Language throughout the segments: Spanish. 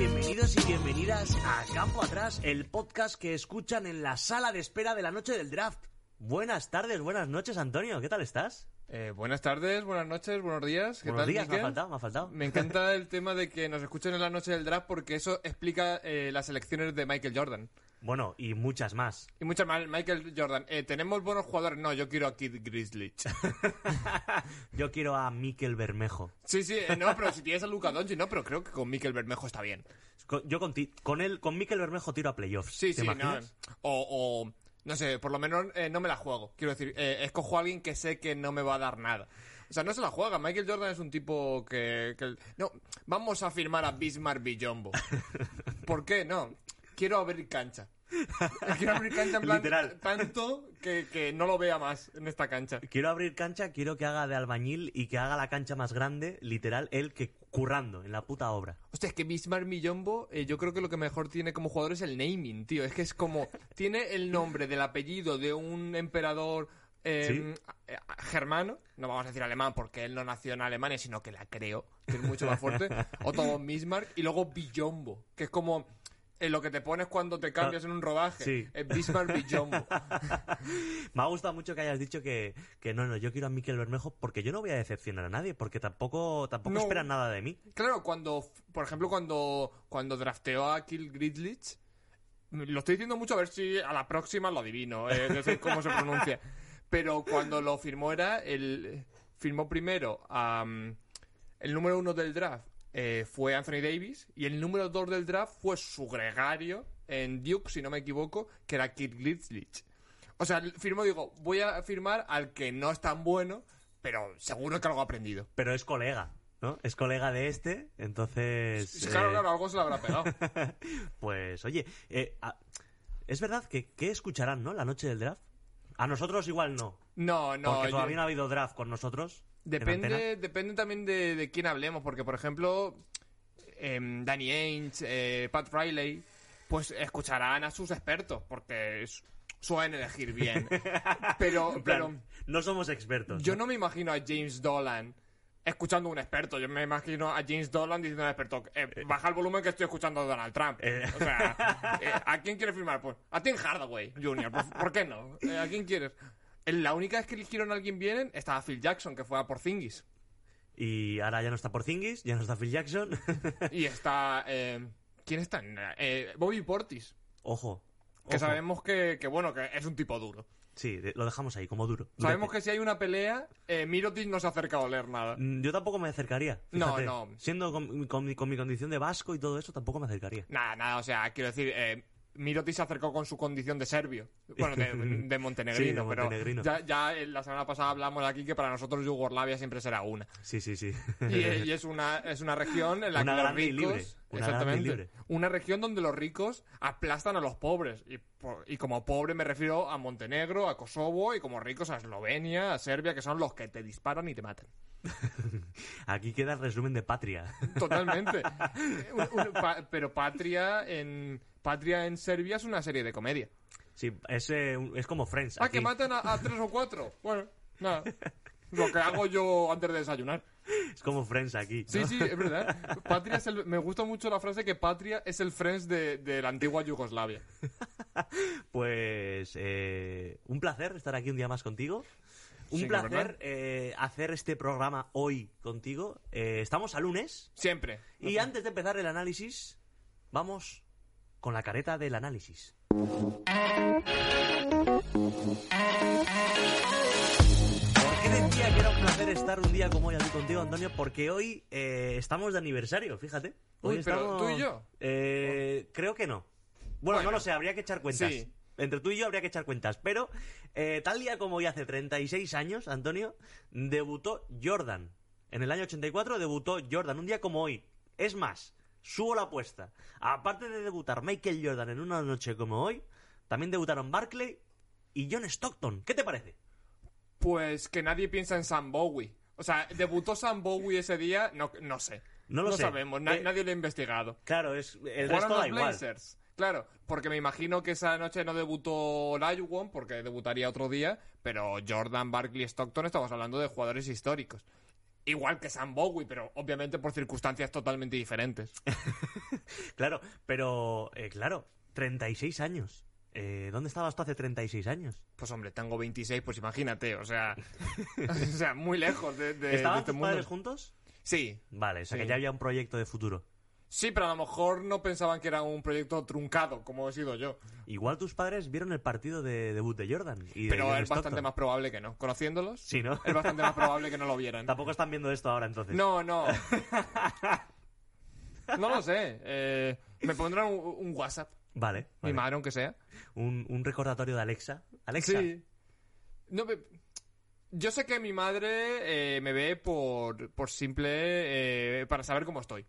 bienvenidos y bienvenidas a Campo Atrás, el podcast que escuchan en la sala de espera de la noche del draft. Buenas tardes, buenas noches, Antonio, ¿qué tal estás? Eh, buenas tardes, buenas noches, buenos días. ¿Qué Buenos tal, días, me ha faltado, me ha faltado. Me encanta el tema de que nos escuchen en la noche del draft porque eso explica eh, las elecciones de Michael Jordan. Bueno, y muchas más. Y muchas más. Michael Jordan, eh, ¿tenemos buenos jugadores? No, yo quiero a Kid Grizzly. Yo quiero a Mikel Bermejo. Sí, sí, eh, no, pero si tienes a Luca Doncic, no, pero creo que con Mikel Bermejo está bien. Con- Yo con, ti- con él, con Mikel Bermejo tiro a playoffs. Sí, ¿Te sí, no. O, o, no sé, por lo menos eh, no me la juego. Quiero decir, eh, escojo a alguien que sé que no me va a dar nada. O sea, no se la juega. Michael Jordan es un tipo que... que- no, vamos a firmar a Bismarck Billombo. ¿Por qué? No. Quiero abrir cancha. Quiero abrir cancha en plan Literal. tanto que, que no lo vea más en esta cancha. Quiero abrir cancha, quiero que haga de albañil y que haga la cancha más grande, literal, él que currando en la puta obra. Hostia, es que Bismarck Millombo, eh, yo creo que lo que mejor tiene como jugador es el naming, tío. Es que es como. tiene el nombre del apellido de un emperador. eh, eh, germano, no vamos a decir alemán porque él no nació en Alemania, sino que la creó, que es mucho más fuerte. Otto von Bismarck, y luego Billombo, que es como eh, lo que te pones cuando te cambias en un rodaje. Sí. Es Bismarck. Me ha gustado mucho que hayas dicho que, que no, no, yo quiero a Mikel Bermejo porque yo no voy a decepcionar a nadie, porque tampoco, tampoco No. esperan nada de mí. Claro, cuando, por ejemplo, cuando, cuando drafteó a Kill Gridlich, lo estoy diciendo mucho a ver si a la próxima lo adivino, eh, no sé cómo se pronuncia. Pero cuando lo firmó era el. Firmó primero a. el número uno del draft eh, fue Anthony Davis y el número dos del draft fue su gregario en Duke, si no me equivoco, que era Kid Glitzlich. O sea, firmó, digo, voy a firmar al que no es tan bueno, pero seguro que algo ha aprendido. Pero es colega, ¿no? Es colega de este, entonces... Sí, claro, eh, claro, algo se le habrá pegado. Pues, oye, eh, a- es verdad que, que escucharán, ¿no? La noche del draft. A nosotros igual no, No, no. porque yo- todavía no ha habido draft con nosotros. Depende, depende también de, de quién hablemos, porque por ejemplo, em, Danny Ainge, eh, Pat Riley, pues escucharán a sus expertos, porque es- suelen elegir bien. Pero, plan, pero no somos expertos. yo no me imagino a James Dolan escuchando a un experto. Yo me imagino a James Dolan diciendo a un experto, eh, baja el volumen que estoy escuchando a Donald Trump. Eh. O sea, eh, ¿a quién quieres firmar? Pues a Tim Hardaway Jr., ¿por, por qué no? Eh, ¿A quién quieres? En La única vez que eligieron a alguien bien estaba Phil Jackson, que fue a Porzingis. Y ahora ya no está Porzingis, ya no está Phil Jackson. Y está... eh, ¿Quién está? Eh, Bobby Portis. Ojo. Que ojo. sabemos que, que, bueno, que es un tipo duro. Sí, lo dejamos ahí, como duro. Sabemos que si hay una pelea, eh, Mirotic no se acerca a oler nada. Mm, Yo tampoco me acercaría. No, fíjate. no. Siendo con, con mi, con mi condición de vasco y todo eso, tampoco me acercaría. Nada, nada, o sea, quiero decir, eh, Mirotic se acercó con su condición de serbio. Bueno, de, de montenegrino, Sí, de montenegrino. pero ya, ya la semana pasada hablamos aquí que para nosotros Yugoslavia siempre será una. Sí, sí, sí. Y, eh, y es una es una región en la Una que los ricos libre. Una exactamente libre. una región donde los ricos aplastan a los pobres y, y como pobre me refiero a Montenegro, a Kosovo y como ricos a Eslovenia, a Serbia que son los que te disparan y te matan. Aquí queda el resumen de Patria. Totalmente. Un- un- pa- pero Patria en Patria en Serbia es una serie de comedia. Sí, es, eh, es como Friends. Ah, aquí. que matan a, a tres o cuatro. Bueno, nada. Lo que hago yo antes de desayunar. Es como Friends aquí. Sí, ¿no? sí, es verdad. Patria es el- me gusta mucho la frase que Patria es el Friends de, de la antigua Yugoslavia. Pues eh, un placer estar aquí un día más contigo. Un Sí, placer eh, hacer este programa hoy contigo. Estamos a lunes Siempre. y antes de empezar el análisis, vamos con la careta del análisis. ¿Por qué decía que era un placer estar un día como hoy aquí contigo, Antonio? Porque hoy eh, estamos de aniversario, fíjate. Hoy Uy, pero estamos- ¿tú y yo? Eh, creo que no. Bueno, Bueno. no lo sé, habría que echar cuentas. Sí. Entre tú y yo habría que echar cuentas. Pero eh, tal día como hoy hace 36 años, Antonio, debutó Jordan. En el año 84 debutó Jordan, un día como hoy. Es más, subo la apuesta. Aparte de debutar Michael Jordan en una noche como hoy, también debutaron Barclay y John Stockton. ¿Qué te parece? Pues que nadie piensa en Sam Bowie. O sea, debutó Sam Bowie ese día, no, no sé. No lo sé. sabemos, na- Eh, nadie lo ha investigado. Claro, es el resto los da igual. Blazers. Claro, porque me imagino que esa noche no debutó Olajuwon, porque debutaría otro día, pero Jordan, Barkley, Stockton, estamos hablando de jugadores históricos. Igual que Sam Bowie, pero obviamente por circunstancias totalmente diferentes. Claro, pero, eh, claro, 36 años. Eh, ¿Dónde estabas tú hace 36 años? Pues hombre, tengo 26, pues imagínate, o sea, o sea muy lejos de, de- de ¿Estaban este tus mundo. padres juntos? Sí, Vale, o sea que ya había un proyecto de futuro. Sí, pero a lo mejor no pensaban que era un proyecto truncado, como he sido yo. Igual tus padres vieron el partido de debut de Jordan. Y de Pero John es bastante más probable que no. Conociéndolos, Sí, ¿no? es bastante más probable que no lo vieran. Tampoco están viendo esto ahora entonces. No, no. No lo sé. eh, me pondrán un, un WhatsApp, Vale. mi madre, aunque sea. Un, un recordatorio de Alexa. Alexa. Sí. No, me- yo sé que mi madre eh, me ve por, por simple. eh, para saber cómo estoy.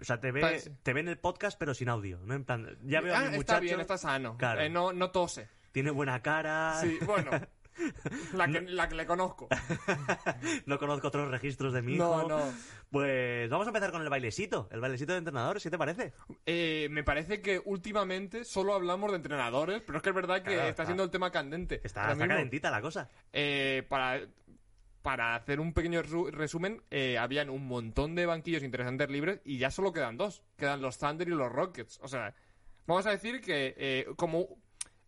O sea, te ve, te ve en el podcast, pero sin audio. ¿no? En plan, ya veo Ah, a mi está muchacho. bien, está sano. Claro. Eh, no, no tose. Tiene buena cara. Sí, bueno. La que, la que le conozco. No conozco otros registros de mi hijo. No, no. Pues vamos a empezar con el bailesito. El bailesito de entrenadores, ¿qué te parece? Eh, me parece que últimamente solo hablamos de entrenadores, pero es que es verdad que Claro, está está- siendo el tema candente. Está, está calentita la cosa. Eh, para, para hacer un pequeño resu- resumen, eh, habían un montón de banquillos interesantes libres y ya solo quedan dos. Quedan los Thunder y los Rockets. O sea, vamos a decir que eh, como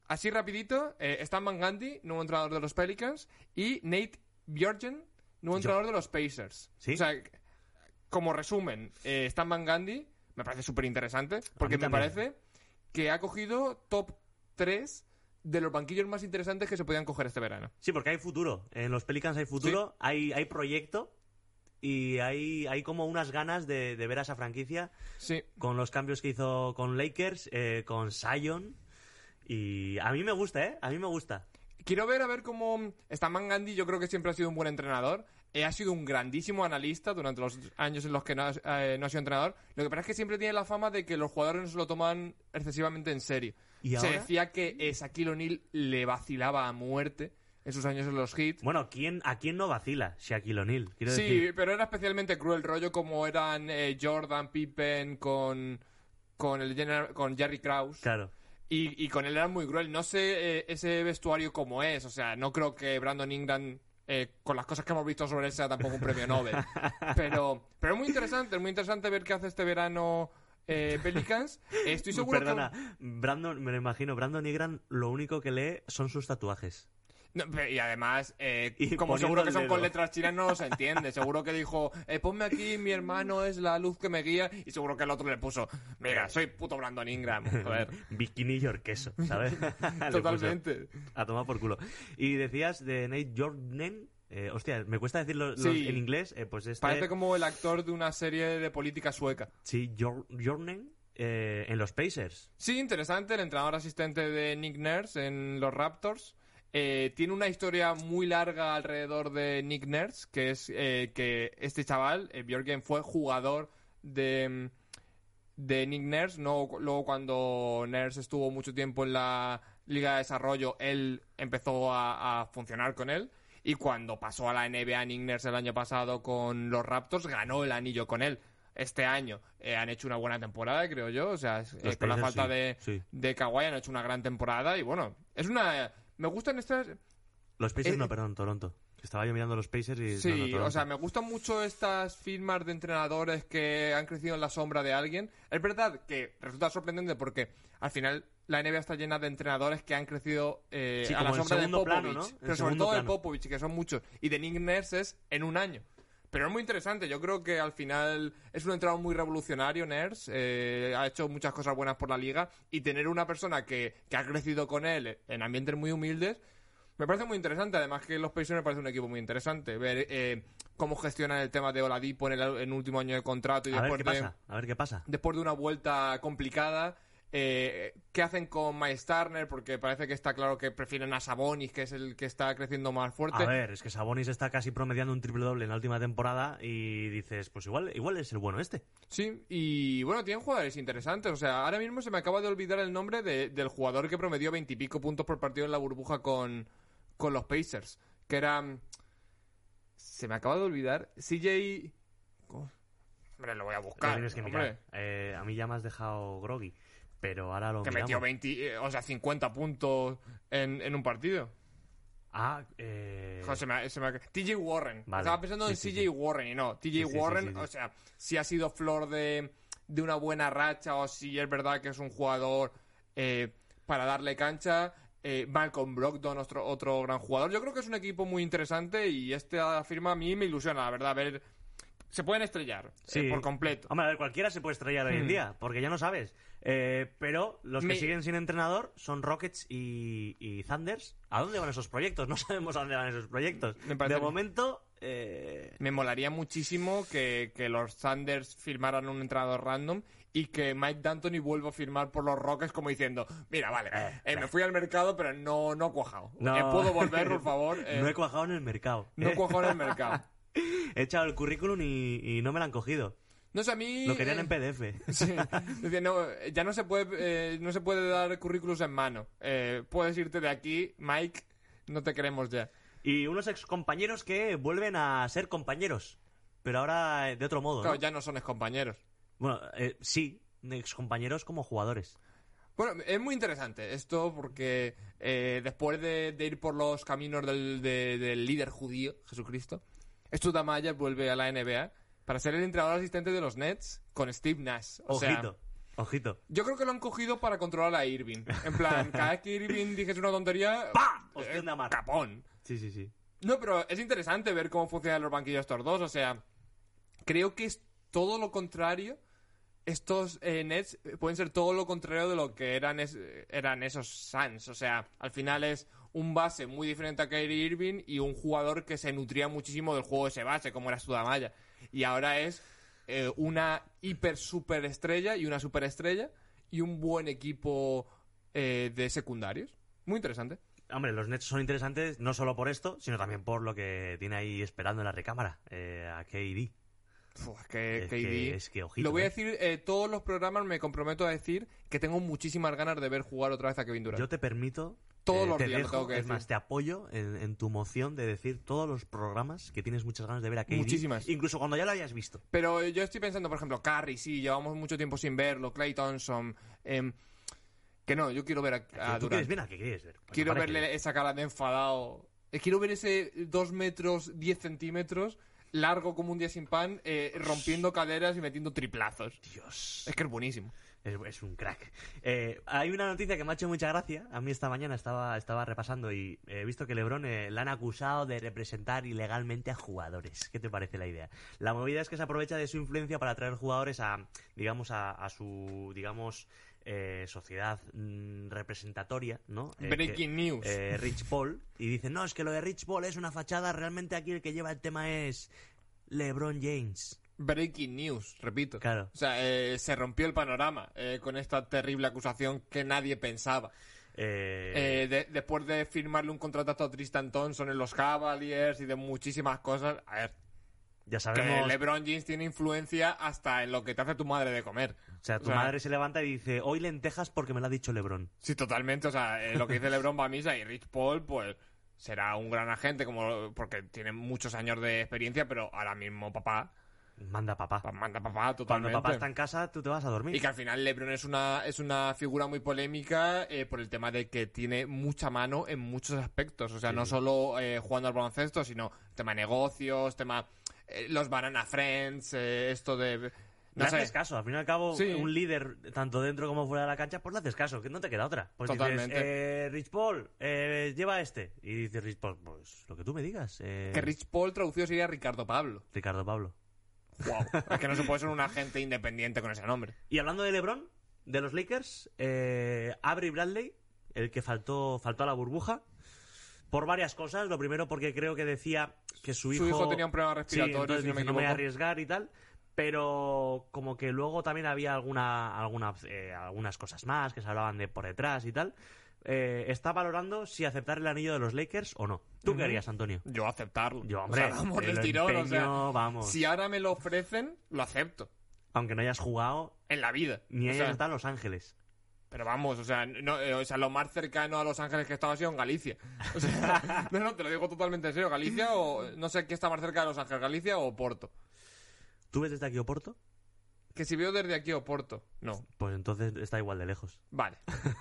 así rapidito, eh, Stan Van Gundy, nuevo entrenador de los Pelicans, y Nate Bjorgen, nuevo entrenador de los Pacers. ¿Sí? O sea, como resumen, eh, Stan Van Gundy me parece súper interesante porque me parece que ha cogido top 3 de los banquillos más interesantes que se podían coger este verano. Sí, porque hay futuro. En los Pelicans hay futuro, hay, hay proyecto y hay, hay como unas ganas de, de ver a esa franquicia Sí, con los cambios que hizo con Lakers, eh, con Zion. Y a mí me gusta, ¿eh? A mí me gusta. quiero ver a ver cómo Stan Gandhi yo creo que siempre ha sido un buen entrenador Eh, ha sido un grandísimo analista durante los años en los que no, ha- eh, no ha sido entrenador lo que pasa es que siempre tiene la fama de que los jugadores no se lo toman excesivamente en serio ¿Y se decía que eh, Shaquille O'Neal le vacilaba a muerte en sus años en los hits Bueno, ¿quién, ¿a quién no vacila? Shaquille O'Neal, quiero Sí, decir. pero era especialmente cruel rollo como eran eh, Jordan, Pippen con con el general- con Jerry Krause Claro. y, y con él era muy cruel. No sé eh, ese vestuario cómo es, o sea, no creo que Brandon Ingram eh, con las cosas que hemos visto sobre él sea tampoco un premio Nobel. pero pero es muy interesante, es muy interesante ver qué hace este verano eh, Pelicans. Estoy seguro Perdona, Brandon, me lo imagino, Brandon Ingram lo único que lee son sus tatuajes. que... No, y además, eh, Y como seguro que son con letras chinas, no se entiende. Seguro que dijo, eh, ponme aquí, mi hermano es la luz que me guía. Y seguro que el otro le puso, mira, soy puto Brandon Ingram. Joder. Bikini y queso, ¿sabes? Puso Totalmente. A tomar por culo. Y decías de Nate Jordan. Eh, hostia, me cuesta decirlo Sí. en inglés. eh, pues este. Parece como el actor de una serie de política sueca. Sí, Jor- Jordan eh, en los Pacers. Sí, interesante, el entrenador asistente de Nick Nurse en los Raptors. Eh, tiene una historia muy larga alrededor de Nick Nurse, que es eh, que este chaval, eh, Björgen, fue jugador de, de Nick Nurse. No, luego cuando Nurse estuvo mucho tiempo en la Liga de Desarrollo, él empezó a, a funcionar con él. Y cuando pasó a la NBA Nick Nurse el año pasado con los Raptors, ganó el anillo con él. Este año eh, han hecho una buena temporada, creo yo. O sea, eh, con la falta sí, de, sí. de Kawhi han hecho una gran temporada. Y bueno, es una. Me gustan estas. Los Pacers, Eh, no, perdón, Toronto. Estaba yo mirando los Pacers y. no, no, Sí, o sea, me gustan mucho estas firmas de entrenadores que han crecido en la sombra de alguien. Es verdad que resulta sorprendente porque al final la NBA está llena de entrenadores que han crecido eh, Sí, a la sombra de Popovich. plano, ¿no? En Pero sobre todo de. Popovich, que son muchos. Y de Nick Nurse es en un año. Pero es muy interesante. Yo creo que al final es un entrenador muy revolucionario, Nurse. eh, ha hecho muchas cosas buenas por la liga. Y tener una persona que, que ha crecido con él en ambientes muy humildes me parece muy interesante, además que los Pacers me parece un equipo muy interesante. Ver eh, cómo gestionan el tema de Oladipo en el, en último año de contrato y A ver después, qué de, pasa. A ver qué pasa. después de una vuelta complicada. Eh, ¿Qué hacen con Miles Turner? Porque parece que está claro que prefieren a Sabonis, que es el que está creciendo más fuerte. A ver, es que Sabonis está casi promediando un triple doble en la última temporada y dices, pues igual, igual es el bueno este. Sí, y bueno, tienen jugadores interesantes. O sea, ahora mismo se me acaba de olvidar el nombre de- del jugador que promedió veintipico puntos por partido en la burbuja con, con los Pacers. Que era. mm, Se me acaba de olvidar. CJ. Hombre, lo voy a Lo buscar. tienes que hombre. mirar. Eh, a mí ya me has dejado groggy, pero ahora lo Que miramos. metió 20, eh, o sea, 50 puntos en, en un partido. Ah, eh... Joder, se me se me TJ Warren. Vale. Estaba pensando en Sí, sí. Warren y no. TJ Warren, o sea, si ha sido flor de, de una buena racha o si es verdad que es un jugador eh, para darle cancha. Eh, Malcolm Brogdon, otro, otro gran jugador. Yo creo que es un equipo muy interesante y esta firma a mí me ilusiona, la verdad. A ver, se pueden estrellar eh, Sí. por completo. Hombre, a ver, cualquiera se puede estrellar hoy en Hmm. día, porque ya no sabes. Eh, pero los que siguen sin entrenador son Rockets y, y Thunders. ¿A dónde van esos proyectos? No sabemos a dónde van esos proyectos. Me parece- De momento, eh, Me molaría muchísimo que, que los Thunders firmaran un entrenador random y que Mike D'Antoni vuelva a firmar por los Rockets como diciendo, mira, vale, Eh, eh, me fui al mercado pero no, no he cuajado. No. Eh, ¿Puedo volver, por favor? No he cuajado en el mercado. no he cuajado en el mercado. He echado el currículum y, y no me lo han cogido. No sé, a mí... Lo querían eh, en PDF. sí. No, ya no se puede eh, no se puede dar currículos en mano. Eh, puedes irte de aquí, Mike, no te queremos ya. Y unos excompañeros que vuelven a ser compañeros. Pero ahora de otro modo. ¿no? Claro, ya no son excompañeros. Bueno, eh, sí, excompañeros como jugadores. Bueno, es muy interesante esto porque eh, después de, de ir por los caminos del, de- del líder judío, Jesucristo, Studamaya vuelve a la NBA para ser el entrenador asistente de los Nets con Steve Nash. O sea, Ojito, ojito. yo creo que lo han cogido para controlar a Irving. En plan, cada vez que Irving dijese una tontería, ¡Pah! eh, capón. Sí, sí, sí. No, pero es interesante ver cómo funcionan los banquillos estos dos. O sea, creo que es todo lo contrario. Estos eh, Nets pueden ser todo lo contrario de lo que eran, es- eran esos Suns. O sea, al final es un base muy diferente a Kyrie Irving y un jugador que se nutría muchísimo del juego de ese base, como era Studamaya. Y ahora es eh, una hiper super estrella y una superestrella y un buen equipo eh, de secundarios. Muy interesante. Hombre, los Nets son interesantes no solo por esto, sino también por lo que tiene ahí esperando en la recámara, eh, a KD. Uf, es que Es KD. que, es que ojito. Lo voy a ¿eh? decir, eh, todos los programas me comprometo a decir que tengo muchísimas ganas de ver jugar otra vez a Kevin Durant. Yo te permito. Todos eh, los te días lo dejo, tengo que Es decir. más, te apoyo en, en tu moción de decir todos los programas que tienes muchas ganas de ver a KD. Muchísimas. Incluso cuando ya lo hayas visto. Pero eh, yo estoy pensando, por ejemplo, Curry, sí, llevamos mucho tiempo sin verlo, Clay Thompson. em, que no, yo quiero ver a, a ¿Tú Durant. quieres ver a qué quieres ver? Pues Quiero verle esa cara de enfadado. Eh, Quiero ver ese 2 metros 10 centímetros, largo como un día sin pan, eh, rompiendo caderas y metiendo triplazos. Dios. Es que es buenísimo. Es, es un crack. Eh, hay una noticia que me ha hecho mucha gracia. A mí esta mañana estaba, estaba repasando y he visto que LeBron eh, la han acusado de representar ilegalmente a jugadores. ¿Qué te parece la idea? La movida es que se aprovecha de su influencia para atraer jugadores a, digamos, a, a su, digamos, eh, sociedad mm, representatoria, ¿no? Eh, que- Breaking news. eh, Rich Paul y dicen, no, es que lo de Rich Paul es una fachada, realmente aquí el que lleva el tema es LeBron James. Breaking news, repito. Claro. O sea, eh, se rompió el panorama eh, con esta terrible acusación que nadie pensaba. Eh, Eh, de- después de firmarle un contrato a Tristan Thompson en los Cavaliers y de muchísimas cosas, a ver, ya que sabemos... LeBron James tiene influencia hasta en lo que te hace tu madre de comer. O sea, tu O sea- madre se levanta y dice, hoy lentejas porque me lo ha dicho LeBron. Sí, totalmente. O sea, eh, lo que dice LeBron va a misa y Rich Paul, pues será un gran agente como porque tiene muchos años de experiencia, pero ahora mismo papá, Manda papá. pa- manda papá Cuando totalmente. papá está en casa, tú te vas a dormir. Y que al final LeBron es una, es una figura muy polémica eh, por el tema de que tiene mucha mano en muchos aspectos. O sea, Sí, no solo eh, jugando al baloncesto, sino tema negocios, tema eh, los Banana Friends, eh, esto de... Le No sé, haces caso, al fin y al cabo, Sí. un líder, tanto dentro como fuera de la cancha, pues le haces caso, que no te queda otra. Pues Totalmente. dices, eh, Rich Paul, eh, lleva este. Y dice Rich Paul, pues lo que tú me digas. eh, que Rich Paul traducido sería Ricardo Pablo. Ricardo Pablo. Wow. es que no se puede ser un agente independiente con ese nombre. Y hablando de LeBron, de los Lakers, eh, Avery Bradley, el que faltó, faltó a la burbuja, por varias cosas. Lo primero porque creo que decía que su hijo... Su hijo tenía un problema Sí, respiratorio, entonces si no me no me voy a arriesgar y tal. Pero como que luego también había alguna, alguna, eh, algunas cosas más que se hablaban de por detrás y tal. Eh, está valorando si aceptar el anillo de los Lakers o no. ¿Tú qué harías, Antonio? Yo aceptarlo. Yo, hombre, o sea, vamos lo tirón, o sea, empeño, vamos. si ahora me lo ofrecen, lo acepto. Aunque no hayas jugado En la vida. ni hayas estado en Los Ángeles. Pero vamos, o sea, no, eh, o sea, lo más cercano a Los Ángeles que he estado ha sido en Galicia. O sea, no, no, te lo digo totalmente en serio. Galicia o no sé qué está más cerca de Los Ángeles, Galicia o Porto. ¿Tú ves desde aquí Oporto? Que si veo desde aquí a Oporto. No. Pues entonces está igual de lejos. Vale.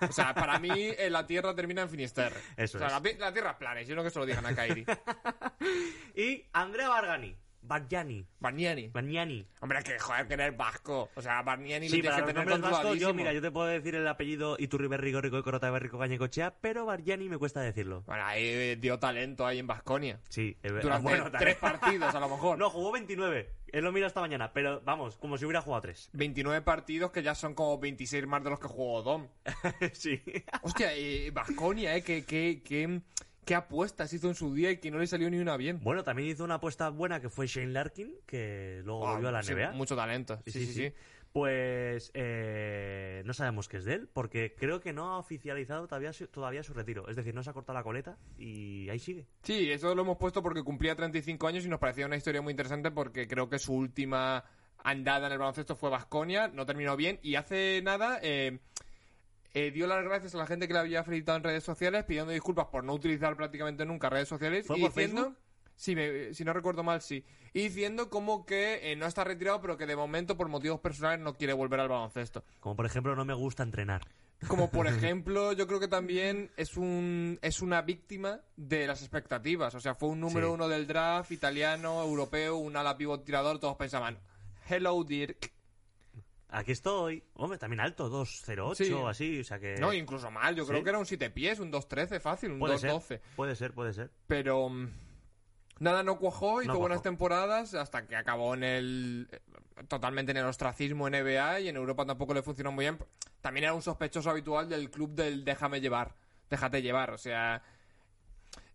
O sea, para mí eh, la Tierra termina en Finisterre. Eso o sea, es. la, Tierra es plana, y si no que se lo digan a Kairi. Y Andrea Bargani. Bargiani. Barniani. Bargnani. Hombre, que joder, que eres vasco. O sea, Barniani Sí, lo tienes que tener vascos, yo, mira, yo te puedo decir el apellido Iturriberri, Gorrico y Corota Berrico Gañecochea, pero Bargiani me cuesta decirlo. Bueno, ahí eh, dio talento ahí en Vasconia. Sí, es ver- Durante bueno, tres partidos, a lo mejor. No, jugó 29. Él lo mira esta mañana, pero vamos, como si hubiera jugado 3. 29 partidos que ya son como 26 más de los que jugó Dom. sí. Hostia, eh, Vasconia, ¿eh? ¿Qué, qué, qué, qué apuestas hizo en su día y que no le salió ni una bien. Bueno, también hizo una apuesta buena que fue Shane Larkin, que luego Ah, volvió a la sí, NBA. mucho talento. Sí, sí, sí. Pues eh, no sabemos qué es de él, porque creo que no ha oficializado todavía su, todavía su retiro. Es decir, no se ha cortado la coleta y ahí sigue. Sí, eso lo hemos puesto porque cumplía 35 años y nos parecía una historia muy interesante porque creo que su última andada en el baloncesto fue Vasconia, no terminó bien y hace nada eh, eh, dio las gracias a la gente que le había felicitado en redes sociales pidiendo disculpas por no utilizar prácticamente nunca redes sociales ¿Fue y por diciendo... Facebook? Sí, me- si no recuerdo mal, sí. Y diciendo como que eh, no está retirado, pero que de momento, por motivos personales, no quiere volver al baloncesto. Como por ejemplo, no me gusta entrenar. Como por ejemplo, yo creo que también es un es una víctima de las expectativas. O sea, fue un número Sí. uno del draft italiano, europeo, un ala pivot tirador. Todos pensaban, hello Dirk. Aquí estoy. Hombre, también alto, 2.08 Sí. así, o sea que... No, incluso mal. Yo creo que era un 7 pies, un 2-13 fácil, un puede ser, 2-12. puede ser, puede ser. Pero mm, nada, no cuajó, hizo No buenas temporadas hasta que acabó en el eh, totalmente en el ostracismo en NBA y en Europa tampoco le funcionó muy bien. También era un sospechoso habitual del club del déjame llevar, déjate llevar, o sea,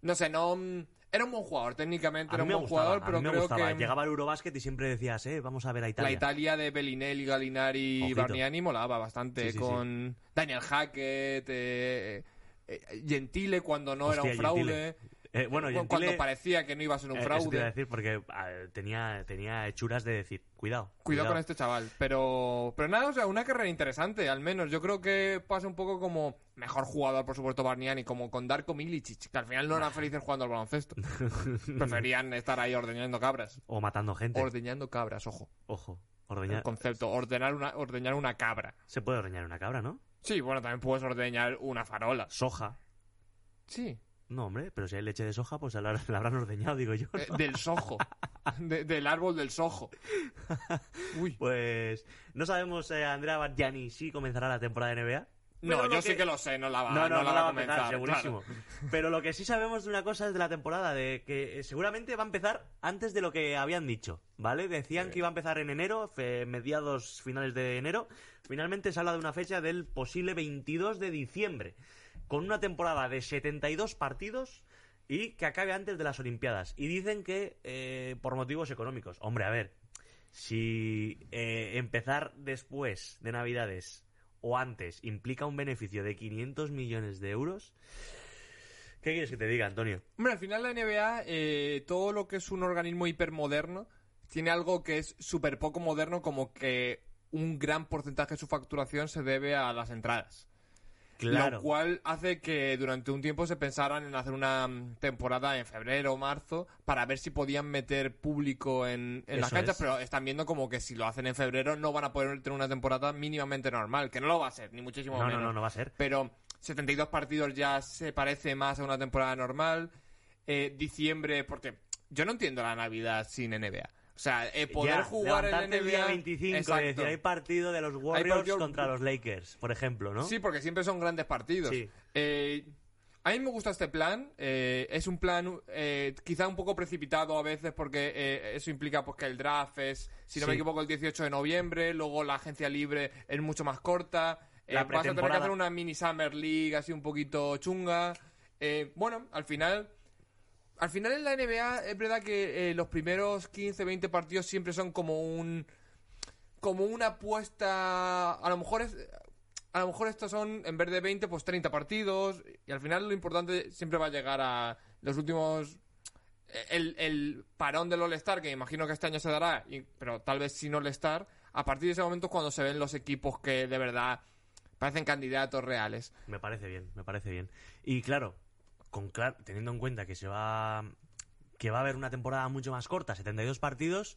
no sé, no mm, era un buen jugador técnicamente, A era un buen gustaba, jugador, pero me creo gustaba. que Llegaba al Eurobasket y siempre decías, eh, vamos a ver a Italia. la Italia de Bellinelli, Gallinari y. Bargnani molaba bastante Sí, sí, con Daniel Hackett, eh, eh, Gentile cuando no era un fraude. Gentile. Eh, bueno, Cu- Gentile- cuando parecía que no iba a ser un Eh, eso te iba a fraude. decir porque ah, tenía, tenía hechuras de decir, cuidado. Cuidado con este chaval. Pero, pero nada, o sea, una carrera interesante, al menos. Yo creo que pasa un poco como mejor jugador, por supuesto, Barniani, como con Darko Milicic, que al final no eran felices jugando al baloncesto. Preferían estar ahí ordeñando cabras. O matando gente. Ordeñando cabras, ojo. Ojo, El ordeñar. concepto, ordenar una, ordeñar una cabra. Se puede ordeñar una cabra, ¿no? Sí, bueno, también puedes ordeñar una farola. Soja. Sí, No, hombre, pero si hay leche de soja, pues la, la habrán ordeñado, digo yo. eh, del sojo. De- del árbol del sojo. Uy. Pues no sabemos, eh, Andrea Bargiani, si comenzará la temporada de NBA. No, yo lo sí que lo sé, no la va, no, no, no, la la va a empezar, comenzar, segurísimo. claro. Pero lo que sí sabemos de una cosa es de la temporada, de que eh, seguramente va a empezar antes de lo que habían dicho, ¿vale? Decían que iba a empezar en enero, fe- mediados finales de enero. Finalmente se habla de una fecha del posible 22 de diciembre, con una temporada de 72 partidos y que acabe antes de las Olimpiadas. Y dicen que eh, por motivos económicos. Hombre, a ver, si eh, empezar después de Navidades o antes implica un beneficio de 500 millones de euros, ¿qué quieres que te diga, Antonio? Hombre, al final la NBA, eh, todo lo que es un organismo hipermoderno, tiene algo que es súper poco moderno, como que un gran porcentaje de su facturación se debe a las entradas. Claro. Lo cual hace que durante un tiempo se pensaran en hacer una mm, temporada en febrero o marzo para ver si podían meter público en, en las canchas, es. pero están viendo como que si lo hacen en febrero no van a poder tener una temporada mínimamente normal, que no lo va a ser, ni muchísimo No, menos. no, no, no va a ser. Pero 72 partidos ya se parece más a una temporada normal. Eh, diciembre, porque yo no entiendo la Navidad sin NBA. O sea, eh, poder Ya, jugar en NBA. el día 25 Exacto. y decir, hay partido de los Warriors partido- contra los Lakers, por ejemplo, ¿no? Sí, porque siempre son grandes partidos. Sí. Eh, a mí me gusta este plan. eh, es un plan eh, quizá un poco precipitado a veces porque eso implica pues, que el draft es, si no me equivoco, el 18 de noviembre. Luego la agencia libre es mucho más corta. La vas a tener que hacer una mini Summer League así un poquito chunga. Bueno, al final... Al final en la NBA es verdad que eh, los primeros 15, 20 partidos siempre son como un como una apuesta a lo mejor es a lo mejor estos son en vez de 20 pues 30 partidos y al final lo importante siempre va a llegar a los últimos el, el parón del All-Star que imagino que este año se dará pero tal vez sin All-Star a partir de ese momento cuando se ven los equipos que de verdad parecen candidatos reales Me parece bien, me parece bien. Y claro, con teniendo en cuenta que se va que va a haber una temporada mucho más corta, 72 partidos,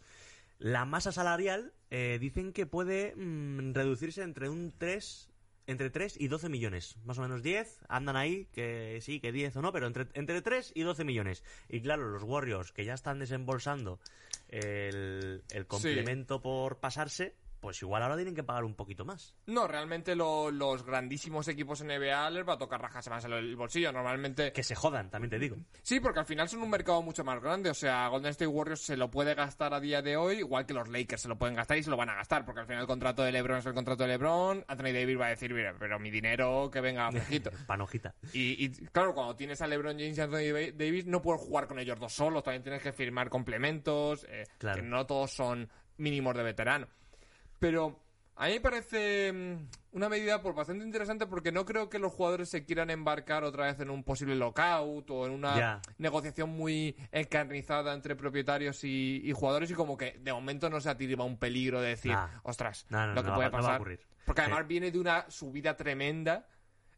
La masa salarial eh, dicen que puede mm, reducirse entre un 3 entre 3 y 12 millones, más o menos 10, andan ahí, que sí, que 10 o no, pero entre, entre 3 y 12 millones. Y claro, los Warriors que ya están desembolsando el, el complemento por pasarse, pues igual ahora tienen que pagar un poquito más. No, realmente lo- los grandísimos equipos NBA les va a tocar rajarse más el bolsillo. Normalmente. Que se jodan, también te digo. Sí, porque al final son un mercado mucho más grande. O sea, Golden State Warriors se lo puede gastar a día de hoy, igual que los Lakers se lo pueden gastar y se lo van a gastar. Porque al final el contrato de LeBron es el contrato de LeBron. Anthony Davis va a decir, mira, pero mi dinero que venga flojito. Panojita. Y, y, claro, cuando tienes a LeBron James y Anthony Davis, no puedes jugar con ellos dos solos. También tienes que firmar complementos. eh, Claro. Que no todos son mínimos de veterano. Pero a mí me parece mm, una medida pues, bastante interesante porque no creo que los jugadores se quieran embarcar otra vez en un posible lockout o en una negociación muy encarnizada entre propietarios y, y jugadores y como que de momento no se atirba un peligro de decir, Nah. ostras, No, no, lo que no puede va pasar. Porque Sí. además viene de una subida tremenda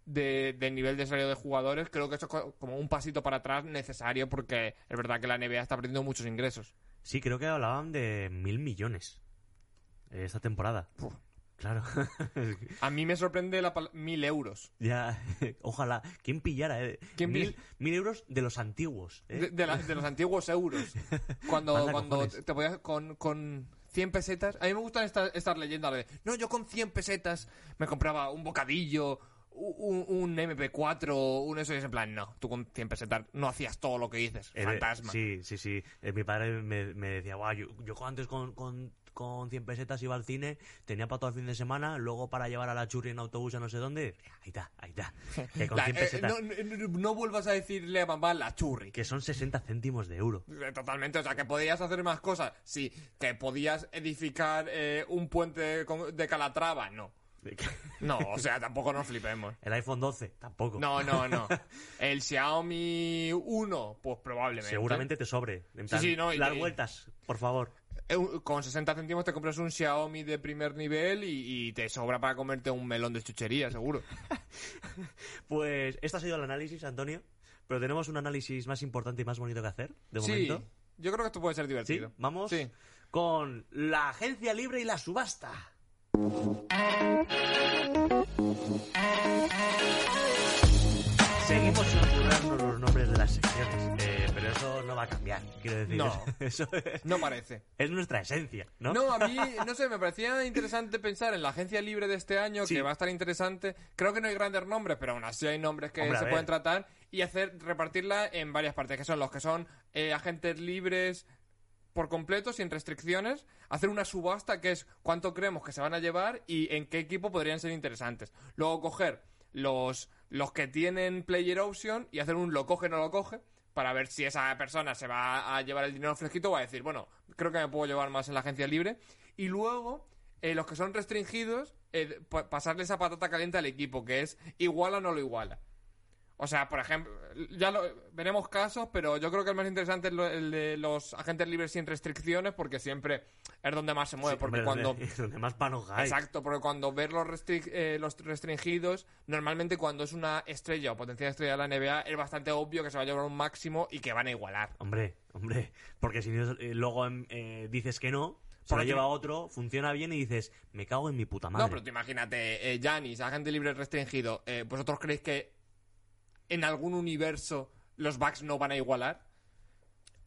de, del nivel de salario de jugadores. Creo que eso es co- como un pasito para atrás necesario porque es verdad que la NBA está perdiendo muchos ingresos. Sí, creo que hablaban de mil millones esta temporada. Claro. A mí me sorprende la pal- mil euros. ya, ojalá. ¿Quién pillara? Eh? ¿Quién mil, mil euros de los antiguos. eh? De, de la- de los antiguos euros. Cuando, Manda cuando cojones. te podías con, con 100 pesetas. A mí me gustan estas, estas leyendas de. No, yo con 100 pesetas me compraba un bocadillo, un, un MP4, un eso. Y es en plan, no, tú con 100 pesetas no hacías todo lo que dices. Eh, Fantasma. Sí, sí, sí. Eh, mi padre me, me decía, guau, yo, yo antes con, con, con 100 pesetas iba al cine, tenía para todo el fin de semana, luego para llevar a la churri en autobús a no sé dónde. Ahí está, ahí está. Que con La- 100 eh, pesetas, no, no- no vuelvas a decirle a mamá la churri. que son 60 céntimos de euro. Eh, Totalmente, o sea, que podías hacer más cosas. Sí, que podías edificar eh, un puente de Calatrava, no. No, o sea, tampoco nos flipemos. El iPhone 12, tampoco. No, no, no. El Xiaomi 1, pues probablemente. Seguramente te sobre. En Sí, plan, sí, no, Las y- vueltas, por favor. Eh, Con 60 céntimos te compras un Xiaomi de primer nivel y, y te sobra para comerte un melón de chuchería, seguro. Pues este ha sido el análisis, Antonio. Pero tenemos un análisis más importante y más bonito que hacer, de sí, momento. yo creo que esto puede ser Sí, divertido. vamos Sí. con la agencia libre y la subasta. Seguimos sin ocurrirnos los nombres de las secciones, eh, pero eso no va a cambiar, quiero decir. No. Eso es, No parece. es nuestra esencia, ¿no? No, a mí, no sé, me parecía interesante pensar en la agencia libre de este año, Sí. que va a estar interesante. Creo que no hay grandes nombres, pero aún así hay nombres que Hombre, se pueden tratar y hacer repartirla en varias partes, que son los que son eh, agentes libres por completo, sin restricciones, hacer una subasta que es cuánto creemos que se van a llevar y en qué equipo podrían ser interesantes. Luego coger los, los que tienen player option y hacer un lo coge no lo coge para ver si esa persona se va a llevar el dinero fresquito o va a decir, bueno, creo que me puedo llevar más en la agencia libre. Y luego, eh, los que son restringidos, eh, pa- pasarle esa patata caliente al equipo, que es iguala o no lo iguala. O sea, por ejemplo, ya lo, veremos casos, pero yo creo que el más interesante es lo- el de los agentes libres sin restricciones, porque siempre es donde más se mueve. Sí, porque hombre, cuando. donde, donde más panoja hay. Exacto, porque cuando ves los, restri- eh, los restringidos, normalmente cuando es una estrella o potencial estrella de la NBA, es bastante obvio que se va a llevar un máximo y que van a igualar. Hombre, hombre, porque si eh, luego em, eh, dices que no, se lo lleva otro, funciona bien y dices, me cago en mi puta madre. No, pero tú imagínate, eh, Giannis, agente libre restringido, eh, ¿vosotros creéis que en algún universo los Bucks no van a igualar?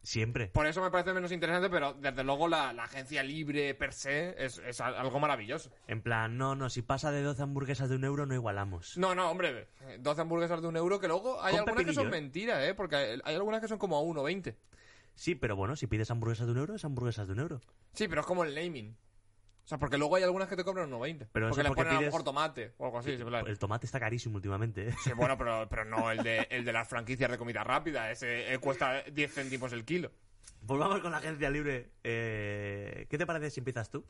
Siempre. Por eso me parece menos interesante, pero desde luego la, la agencia libre per se es, es al- algo maravilloso. En plan, no, no, si pasa de 12 hamburguesas de un euro no igualamos. No, no, hombre, eh, 12 hamburguesas de un euro, que luego hay Con algunas que son ¿eh? mentiras, ¿eh? Porque hay, hay algunas que son como a 1,20. Sí, pero bueno, si pides hamburguesas de un euro, es hamburguesas de un euro. Sí, pero es como el naming. O sea, porque luego hay algunas que te cobran 1,20. Pero porque le porque ponen a lo pides- mejor tomate o algo así. sí. El tomate está carísimo últimamente, ¿eh? Sí, bueno, pero, pero no el de, el de las franquicias de comida rápida. Ese eh, cuesta 10 céntimos el kilo. Pues vamos con la agencia libre. Eh, ¿Qué te parece si empiezas tú?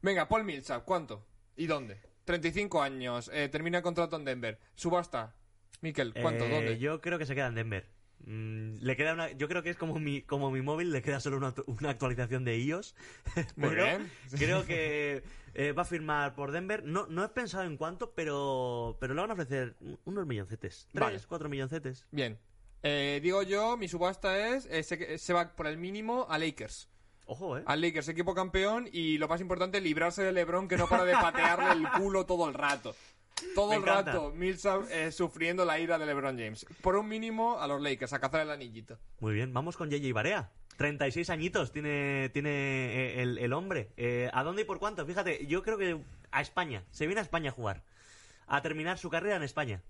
Venga, Paul Millsap, ¿cuánto? ¿Y dónde? 35 años, eh, termina el contrato en Denver. Subasta. Miquel, ¿cuánto? Eh, ¿Dónde? Yo creo que se queda en Denver. Mm, le queda una, yo creo que es como mi, como mi móvil, le queda solo una, actu- una actualización de iOS. Muy Pero bien. Creo que eh, va a firmar por Denver. No, no he pensado en cuánto, pero, pero le van a ofrecer unos milloncetes. Tres, Vale. cuatro milloncetes. Bien. Eh, digo yo, mi subasta es, eh, se, se va por el mínimo a Lakers. Ojo, ¿eh? Al Lakers, equipo campeón, y lo más importante, librarse de LeBron, que no para de patearle el culo todo el rato. Todo el rato, Millsap eh, sufriendo la ira de LeBron James. Por un mínimo, a los Lakers, a cazar el anillito. Muy bien, vamos con JJ Barea. 36 añitos tiene, tiene eh, el, el hombre. Eh, ¿A dónde y por cuánto? Fíjate, yo creo que a España. Se viene a España a jugar. A terminar su carrera en España.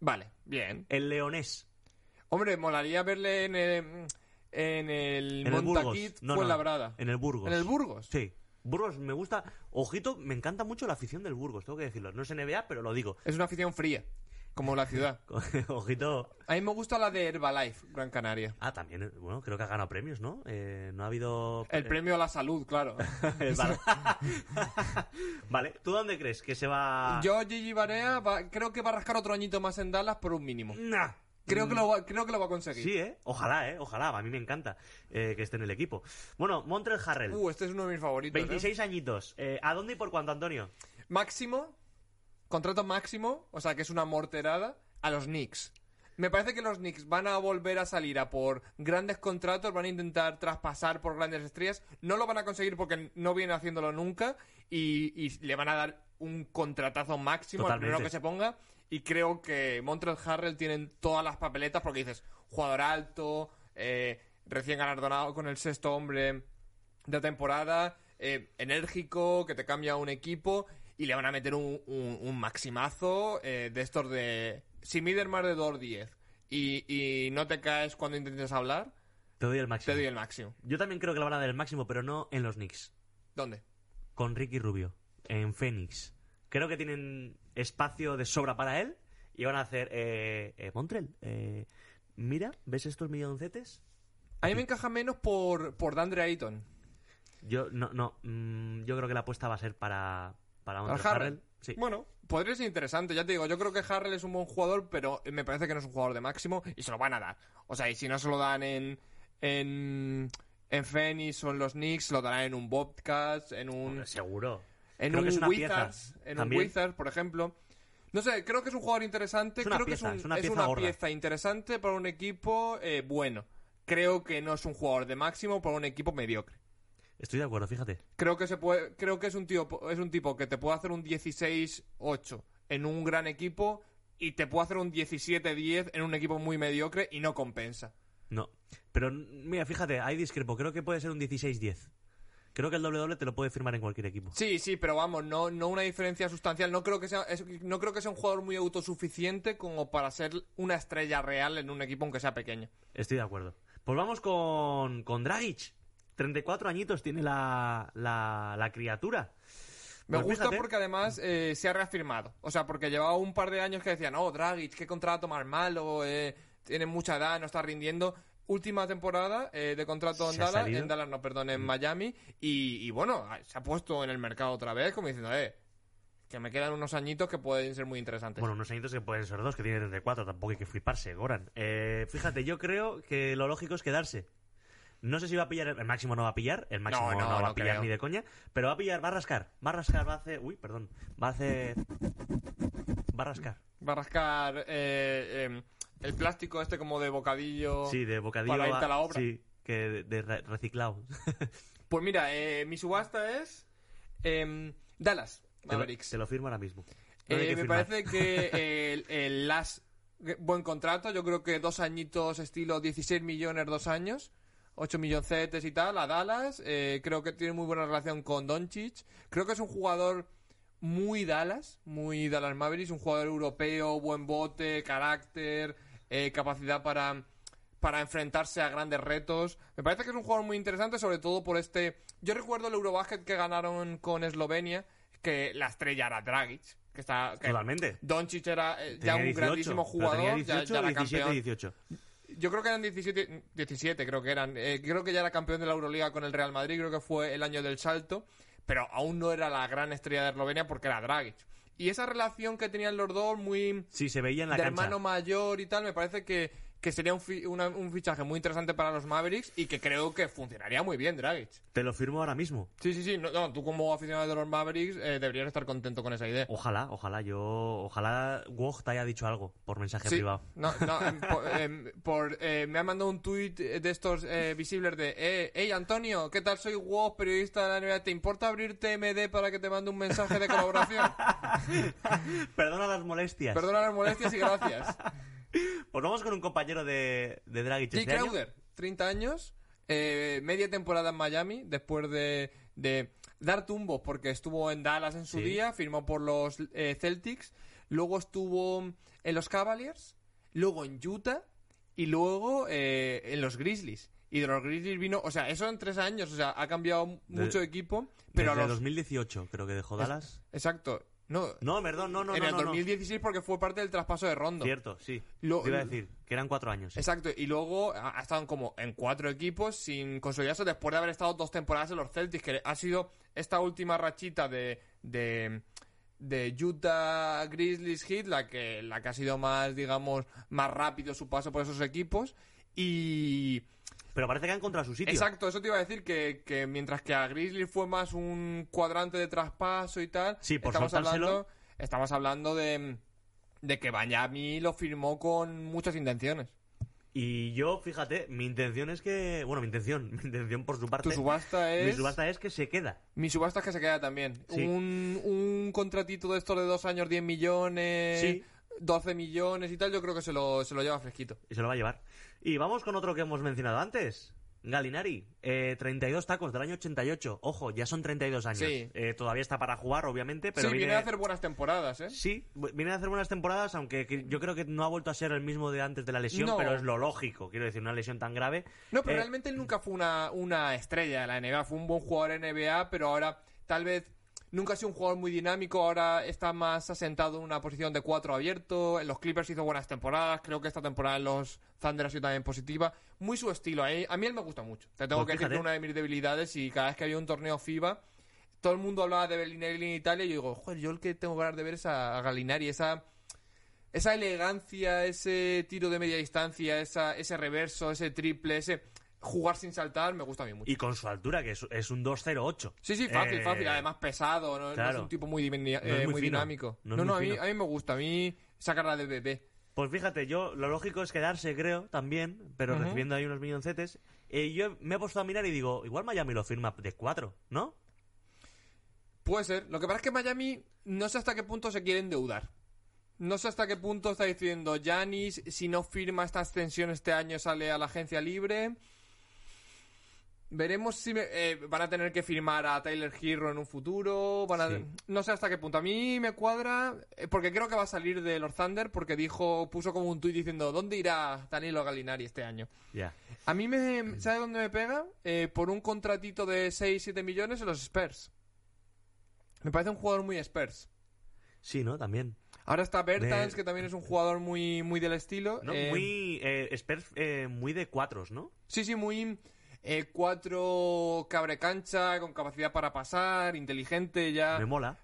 Vale, bien. El leonés. Hombre, molaría verle en el, en el En el. Montaquit No, no, Fuenlabrada. En el Burgos. ¿En el Burgos? Sí. Burgos me gusta. Ojito, me encanta mucho la afición del Burgos, tengo que decirlo. No es NBA, pero lo digo. Es una afición fría, como la ciudad. Ojito. A mí me gusta la de Herbalife, Gran Canaria. Ah, también, eh, bueno, creo que ha ganado premios, ¿no? Eh, no ha habido. El eh, premio a la salud, claro. vale. vale, ¿tú dónde crees que se va.? Yo, Gigi Barea, va- creo que va a rascar otro añito más en Dallas por un mínimo. Nah. Creo que lo va, creo que lo va a conseguir. Sí, ¿eh? Ojalá, ¿eh? Ojalá. A mí me encanta eh, que esté en el equipo. Bueno, Montrell Harrell. Uh, este es uno de mis favoritos. ¿eh? 26 añitos. Eh, ¿A dónde y por cuánto, Antonio? Máximo, contrato máximo, o sea que es una morterada, a los Knicks. Me parece que los Knicks van a volver a salir a por grandes contratos, van a intentar traspasar por grandes estrellas. No lo van a conseguir porque no vienen haciéndolo nunca y, y le van a dar un contratazo máximo al primero que se ponga. Y creo que Montrezl Harrell tienen todas las papeletas porque dices, jugador alto, eh, recién galardonado con el sexto hombre de temporada, eh, enérgico, que te cambia un equipo y le van a meter un, un- un maximazo eh, de estos de... Si mides más de 2.10 y, y no te caes cuando intentes hablar, Te doy el máximo. te doy el máximo. Yo también creo que le van a dar el máximo, pero no en los Knicks. ¿Dónde? Con Ricky Rubio. En Phoenix. Creo que tienen espacio de sobra para él. Y van a hacer. Eh, eh, Montrell, eh, mira, ¿ves estos milloncetes? A mí me encaja menos por, por Dandre Ayton. Yo no, no. mm, yo creo que la apuesta va a ser para. Para ¿Para Montrell Harrell? Harrell. Sí. Bueno, podría ser interesante, ya te digo, yo creo que Harrell es un buen jugador, pero me parece que no es un jugador de máximo y se lo van a dar. O sea, y si no se lo dan en en, en Phoenix o en los Knicks, lo darán en un Bobcats, en un Hombre, seguro. En creo un que es una Wizards, pieza. en También. un Wizards, por ejemplo. No sé, creo que es un jugador interesante, Es una creo pieza, que es pieza una pieza interesante para un equipo eh, bueno. Creo que no es un jugador de máximo para un equipo mediocre. Estoy de acuerdo, fíjate. Creo que se puede, creo que es un tío, es un tipo que te puede hacer un 16-8 en un gran equipo y te puede hacer un 17-10 en un equipo muy mediocre y no compensa. No. Pero mira, fíjate, ahí discrepo. Creo que puede ser un 16-10. Creo que el doble doble te lo puede firmar en cualquier equipo. Sí, sí, pero vamos, no, no una diferencia sustancial. No creo que sea, es- no creo que sea un jugador muy autosuficiente como para ser una estrella real en un equipo aunque sea pequeño. Estoy de acuerdo. Pues vamos con, con Dragic. 34 añitos tiene la, la, la criatura. Me Pues gusta fíjate. porque además eh, se ha reafirmado. O sea, porque llevaba un par de años que decían, no, Dragic, qué contrato más malo, eh, tiene mucha edad, no está rindiendo. Última temporada eh, de contrato en Dallas. Mm. en Dallas, no, perdón, en Miami. Y, y bueno, se ha puesto en el mercado otra vez, como diciendo, eh, que me quedan unos añitos que pueden ser muy interesantes. Bueno, unos añitos que pueden ser dos, que tiene 34, tampoco hay que fliparse, Goran. Eh, fíjate, yo creo que lo lógico es quedarse. No sé si va a pillar, el máximo no va a pillar, el máximo No, no, no, va no a pillar creo. ni de coña, pero va a pillar, va a rascar, va a rascar, va a hacer, uy, perdón, va a hacer, va a rascar. Va a rascar eh, eh, el plástico este como de bocadillo. Sí, de bocadillo. Para irte a la obra. Sí, que de, de re- reciclado. Pues mira, eh, mi subasta es em, Dallas te, lo, Mavericks. te lo firmo ahora mismo. No Eh, me parece que el, el Las buen contrato, yo creo que dos añitos estilo 16 millones dos años, 8 milloncetes y tal a Dallas, eh, creo que tiene muy buena relación con Doncic, creo que es un jugador muy Dallas, muy Dallas Mavericks, un jugador europeo, buen bote, carácter, eh, capacidad para para enfrentarse a grandes retos. Me parece que es un jugador muy interesante, sobre todo por este. Yo recuerdo el Eurobasket que ganaron con Eslovenia, que la estrella era Dragic, que está. Que Totalmente. Doncic era eh, ya un 18, grandísimo jugador, tenía ya- 18, ya, era 17, campeón. 18. Yo creo que eran 17, 17 creo que eran. Eh, creo que ya era campeón de la Euroliga con el Real Madrid, creo que fue el año del salto, pero aún no era la gran estrella de Eslovenia porque era Dragic. Y esa relación que tenían los dos, muy Sí, se veía en la de cancha. hermano mayor y tal, me parece que, que sería un, fi- una- un fichaje muy interesante para los Mavericks y que creo que funcionaría muy bien, Dragic. Te lo firmo ahora mismo. Sí, sí, sí. No, no, tú como aficionado de los Mavericks eh, deberías estar contento con esa idea. Ojalá, ojalá, yo. Ojalá Woj te haya dicho algo por mensaje Sí, privado. no, no, em, por, em, por, eh, me ha mandado un tuit de estos eh, visibles de eh, Hey Antonio, ¿qué tal? Soy Woz, periodista de la NBA. ¿Te importa abrirte MD para que te mande un mensaje de colaboración? Perdona las molestias. Perdona las molestias y gracias. Pues vamos con un compañero de, de Dragic Jay este año. Crowder, 30 años, eh, media temporada en Miami, después de, de dar tumbos porque estuvo en Dallas en su Sí. día, firmó por los eh, Celtics, luego estuvo en los Cavaliers, luego en Utah y luego eh, en los Grizzlies. Y de los Grizzlies vino, o sea, eso en tres años, o sea, ha cambiado mucho de equipo, pero a Desde los... 2018 creo que dejó Dallas. Exacto. No, No, perdón, no, no, en no. el no, no. 2016 porque fue parte del traspaso de Rondo. Cierto, sí. Lo- Te iba a decir que eran cuatro años. sí. Exacto, y luego ha ha estado como en cuatro equipos sin consolidarse después de haber estado dos temporadas en los Celtics, que ha sido esta última rachita de, de, de Utah Grizzlies Heat la que, la que ha sido más, digamos, más rápido su paso por esos equipos. Y. Pero parece que ha encontrado su sitio. Exacto, eso te iba a decir que, que mientras que a Grizzlies fue más un cuadrante de traspaso y tal, Sí, por estamos soltárselo. hablando, estamos hablando de, de que Miami lo firmó con muchas intenciones. Y yo, fíjate, mi intención es que. Bueno, mi intención, mi intención por su parte. Tu subasta Mi es. subasta es que se queda. Mi subasta es que se queda también. Sí. Un, un contratito de estos de dos años, 10 millones, Sí. 12 millones y tal, yo creo que se lo, se lo lleva fresquito. Y se lo va a llevar. Y vamos con otro que hemos mencionado antes. Galinari, eh, 32 tacos del año 88. Ojo, ya son 32 años. Sí. Eh, todavía está para jugar, obviamente, pero sí, viene a hacer buenas temporadas, ¿eh? Sí, viene a hacer buenas temporadas, aunque que- yo creo que no ha vuelto a ser el mismo de antes de la lesión, No. pero es lo lógico. Quiero decir, una lesión tan grave. No, pero Eh, realmente él nunca fue una, una estrella de la NBA. Fue un buen jugador NBA, pero ahora tal vez nunca ha sido un jugador muy dinámico. Ahora está más asentado en una posición de cuatro abierto. En los Clippers hizo buenas temporadas. Creo que esta temporada en los Thunder ha sido también positiva. Muy su estilo. A mí, a mí él me gusta mucho. Te tengo Pues que decir que una de mis debilidades. Y cada vez que había un torneo FIBA, todo el mundo hablaba de Bellinelli en Italia. Y yo digo, joder, yo el que tengo ganas de ver es a, a Gallinari. Esa esa elegancia, ese tiro de media distancia, esa, ese reverso, ese triple, ese jugar sin saltar, me gusta a mí mucho. Y con su altura, que es, es un 2-0-8. Sí, sí, fácil, Eh, fácil. Además pesado, no, es un tipo muy, No eh, muy muy fino, dinámico. no No, a, mí, a mí me gusta. A mí sacarla de bebé. Pues fíjate, yo lo lógico es quedarse, creo, también, pero Ujú. recibiendo ahí unos milloncetes. Eh, yo me he puesto a mirar y digo, igual Miami lo firma de 4, ¿no? Puede ser. Lo que pasa es que Miami no sé hasta qué punto se quiere endeudar. No sé hasta qué punto está diciendo Janis, si no firma esta extensión este año sale a la agencia libre. Veremos si me- eh, van a tener que firmar a Tyler Hero en un futuro. Van a- Sí. No sé hasta qué punto. A mí me cuadra, eh, porque creo que va a salir de los Thunder, porque dijo, puso como un tuit diciendo, ¿dónde irá Danilo Gallinari este año? Ya. A mí me... ¿Sabe dónde me pega? Eh, por un contratito de 6-7 millones en los Spurs. Me parece un jugador muy Spurs. Sí, ¿no? También. Ahora está Bertans, De- que también es un jugador muy, muy del estilo. ¿No? Muy. Spurs, muy de cuatros, ¿no? Sí, sí, muy... eh, cuatro cabre cancha, con capacidad para pasar, inteligente ya. Me mola.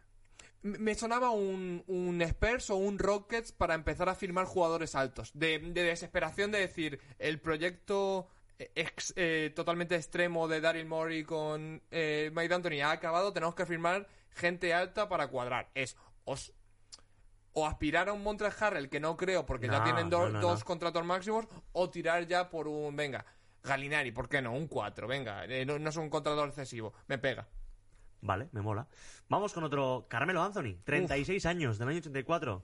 Me sonaba un, un Spurs o un Rockets para empezar a firmar jugadores altos. De, de desesperación de decir, el proyecto eh, ex- eh, totalmente extremo de Daryl Morey con eh, Mike D'Antoni ha acabado, tenemos que firmar gente alta para cuadrar. Es os- o aspirar a un Montreal Harrell, que no creo porque ya tienen do- no, no, dos contratos máximos, o tirar ya por un, venga, Galinari, ¿por qué no? Un 4, venga, eh, no, no es un contrato excesivo, me pega. Vale, me mola. Vamos con otro. Carmelo Anthony, 36 años, del año 84.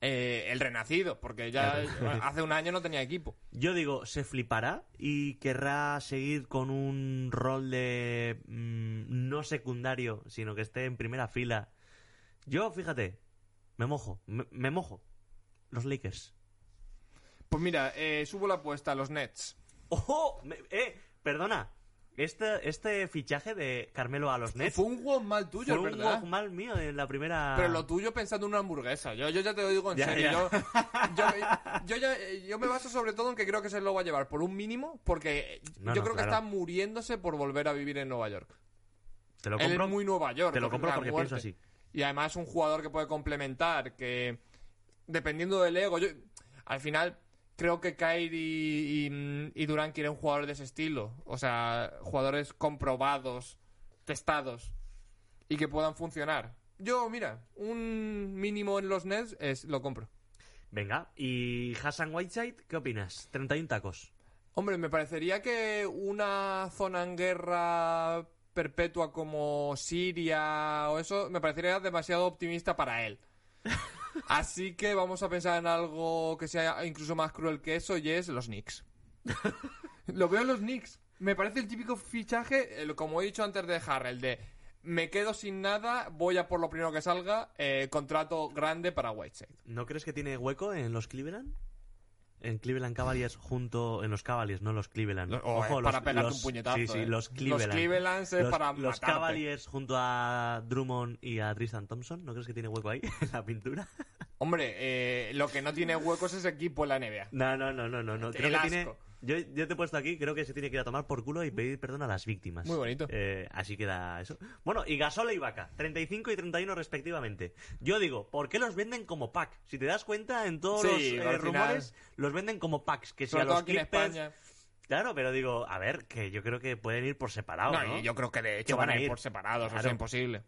Eh, el renacido, porque ya hace un año no tenía equipo. Yo digo, se flipará y querrá seguir con un rol de mm, no secundario, sino que esté en primera fila. Yo, fíjate, me mojo, me, me mojo. Los Lakers. Pues mira, eh, subo la apuesta a los Nets. Me- eh, perdona. Este, este fichaje de Carmelo a los Nets Fue un juego mal tuyo, fue un walk mal mío en la primera... Pero lo tuyo pensando en una hamburguesa. Yo, yo ya te lo digo en Ya, serio. ya. Yo, yo, yo ya- yo me baso sobre todo en que creo que se lo va a llevar por un mínimo, porque No, yo no, creo que está muriéndose por volver a vivir en Nueva York. Te lo Él compro, es muy Nueva York. te lo compro porque muerte. pienso así. Y además es un jugador que puede complementar, que dependiendo del ego, yo al final creo que Kyrie y, y Durán quieren jugadores de ese estilo. O sea, jugadores comprobados, testados y que puedan funcionar. Yo, mira, un mínimo en los Nets es lo compro. Venga, y Hassan Whiteside, ¿qué opinas? 31 tacos. Hombre, me parecería que una zona en guerra perpetua como Siria o eso, me parecería demasiado optimista para él. Así que vamos a pensar en algo que sea incluso más cruel que eso y es los Knicks. Lo veo en los Knicks. Me parece el típico fichaje, como he dicho antes de Harrell, de me quedo sin nada, voy a por lo primero que salga, eh, contrato grande para Whiteside. ¿No crees que tiene hueco en los Cleveland? En Cleveland Cavaliers junto... En los Cavaliers, no los Cleveland. Lo- o es para pegarte un puñetazo, Sí, sí, eh. los Los Cleveland. Es los, para Los matarte. Cavaliers junto a Drummond y a Tristan Thompson. ¿No crees que tiene hueco ahí en la pintura? Hombre, eh, lo que no tiene huecos es equipo en la NBA. No, no, no, no, no. no. Creo El que tiene... Yo, yo te he puesto aquí, creo que se tiene que ir a tomar por culo y pedir perdón a las víctimas. Muy bonito. Eh, así queda eso. Bueno, y Gasol y Vaca, 35 y 31 respectivamente. Yo digo, ¿por qué los venden como pack? Si te das cuenta, en todos Sí, los eh, final- rumores los venden como packs. Que si a los en Clippers- España. Claro, pero digo, a ver, que yo creo que pueden ir por separado, No, ¿no? yo creo que de hecho van van a ir por separados, o Claro. sea, imposible.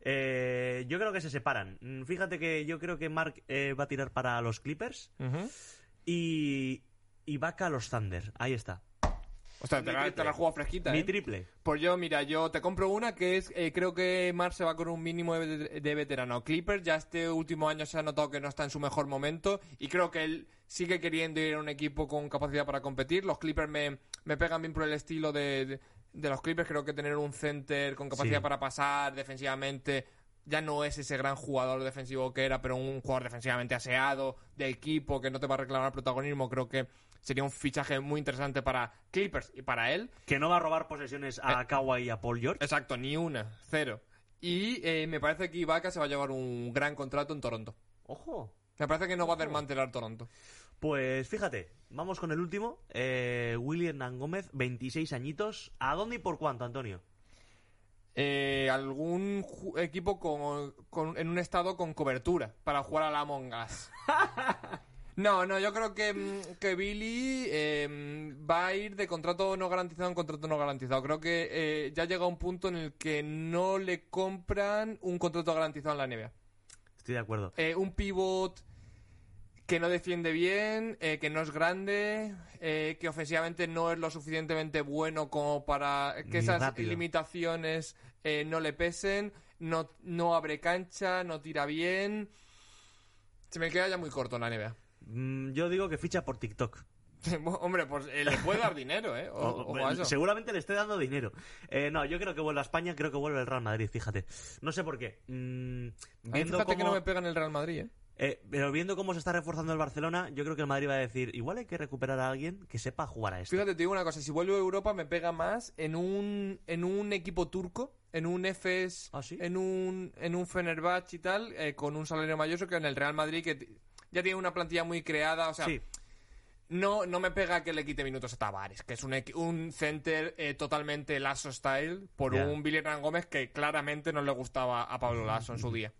Eh, yo creo que se separan. Mm, Fíjate que yo creo que Mark va a tirar para los Clippers y Vaca a los Thunder. Ahí está. O sea, te la, te la juego fresquita, Mi ¿eh? triple. Pues yo, mira, yo te compro una que es, eh, creo que Mar se va con un mínimo de, de veterano. Clippers ya este último año se ha notado que no está en su mejor momento y creo que él sigue queriendo ir a un equipo con capacidad para competir. Los Clippers me, me pegan bien por el estilo de, de- de los Clippers. Creo que tener un center con capacidad Sí. para pasar defensivamente ya no es ese gran jugador defensivo que era, pero un jugador defensivamente aseado, de equipo, que no te va a reclamar protagonismo. Creo que sería un fichaje muy interesante para Clippers y para él. Que no va a robar posesiones a Eh. Kawhi y a Paul George. Exacto, ni una, cero. Y eh, me parece que Ibaka se va a llevar un gran contrato en Toronto. Ojo. Me parece que no va a desmantelar Toronto. Pues fíjate, vamos con el último. Eh, William Hernán Gómez, 26 añitos. ¿A dónde y por cuánto, Antonio? Eh, algún equipo con, con- en un estado con cobertura para jugar a la Among Us. No, no, yo creo que, mm, que Billy eh, va a ir de contrato no garantizado en contrato no garantizado. Creo que eh, ya llega un punto en el que no le compran un contrato garantizado en la NBA. Estoy de acuerdo. Eh, un pivot que no defiende bien, eh, que no es grande, eh, que ofensivamente no es lo suficientemente bueno como para que Ni esas rápido. limitaciones eh, no le pesen, no, no abre cancha, no tira bien. Se me queda ya muy corto en la NBA. Mm, yo digo que ficha por TikTok. Hombre, pues eh, le puede dar dinero, ¿eh? O- O- eso. seguramente le esté dando dinero. Eh, no, yo creo que vuelve a España, creo que vuelve el Real Madrid, fíjate. No sé por qué. Mm, viendo fíjate que no me pega en el Real Madrid, ¿eh? eh, pero viendo cómo se está reforzando el Barcelona, yo creo que el Madrid va a decir, igual hay que recuperar a alguien que sepa jugar a esto. Fíjate, te digo una cosa, si vuelvo a Europa me pega más en un, en un equipo turco, en un Efes, ¿Ah, sí? en un, en un Fenerbahce y tal, eh, con un salario mayor que en el Real Madrid, que ya tiene una plantilla muy creada, o sea, sí, no, no me pega que le quite minutos a Tavares, que es un, un center eh, totalmente Lasso style, por un Billy Hernán Gómez que claramente no le gustaba a Pablo Lasso en su día.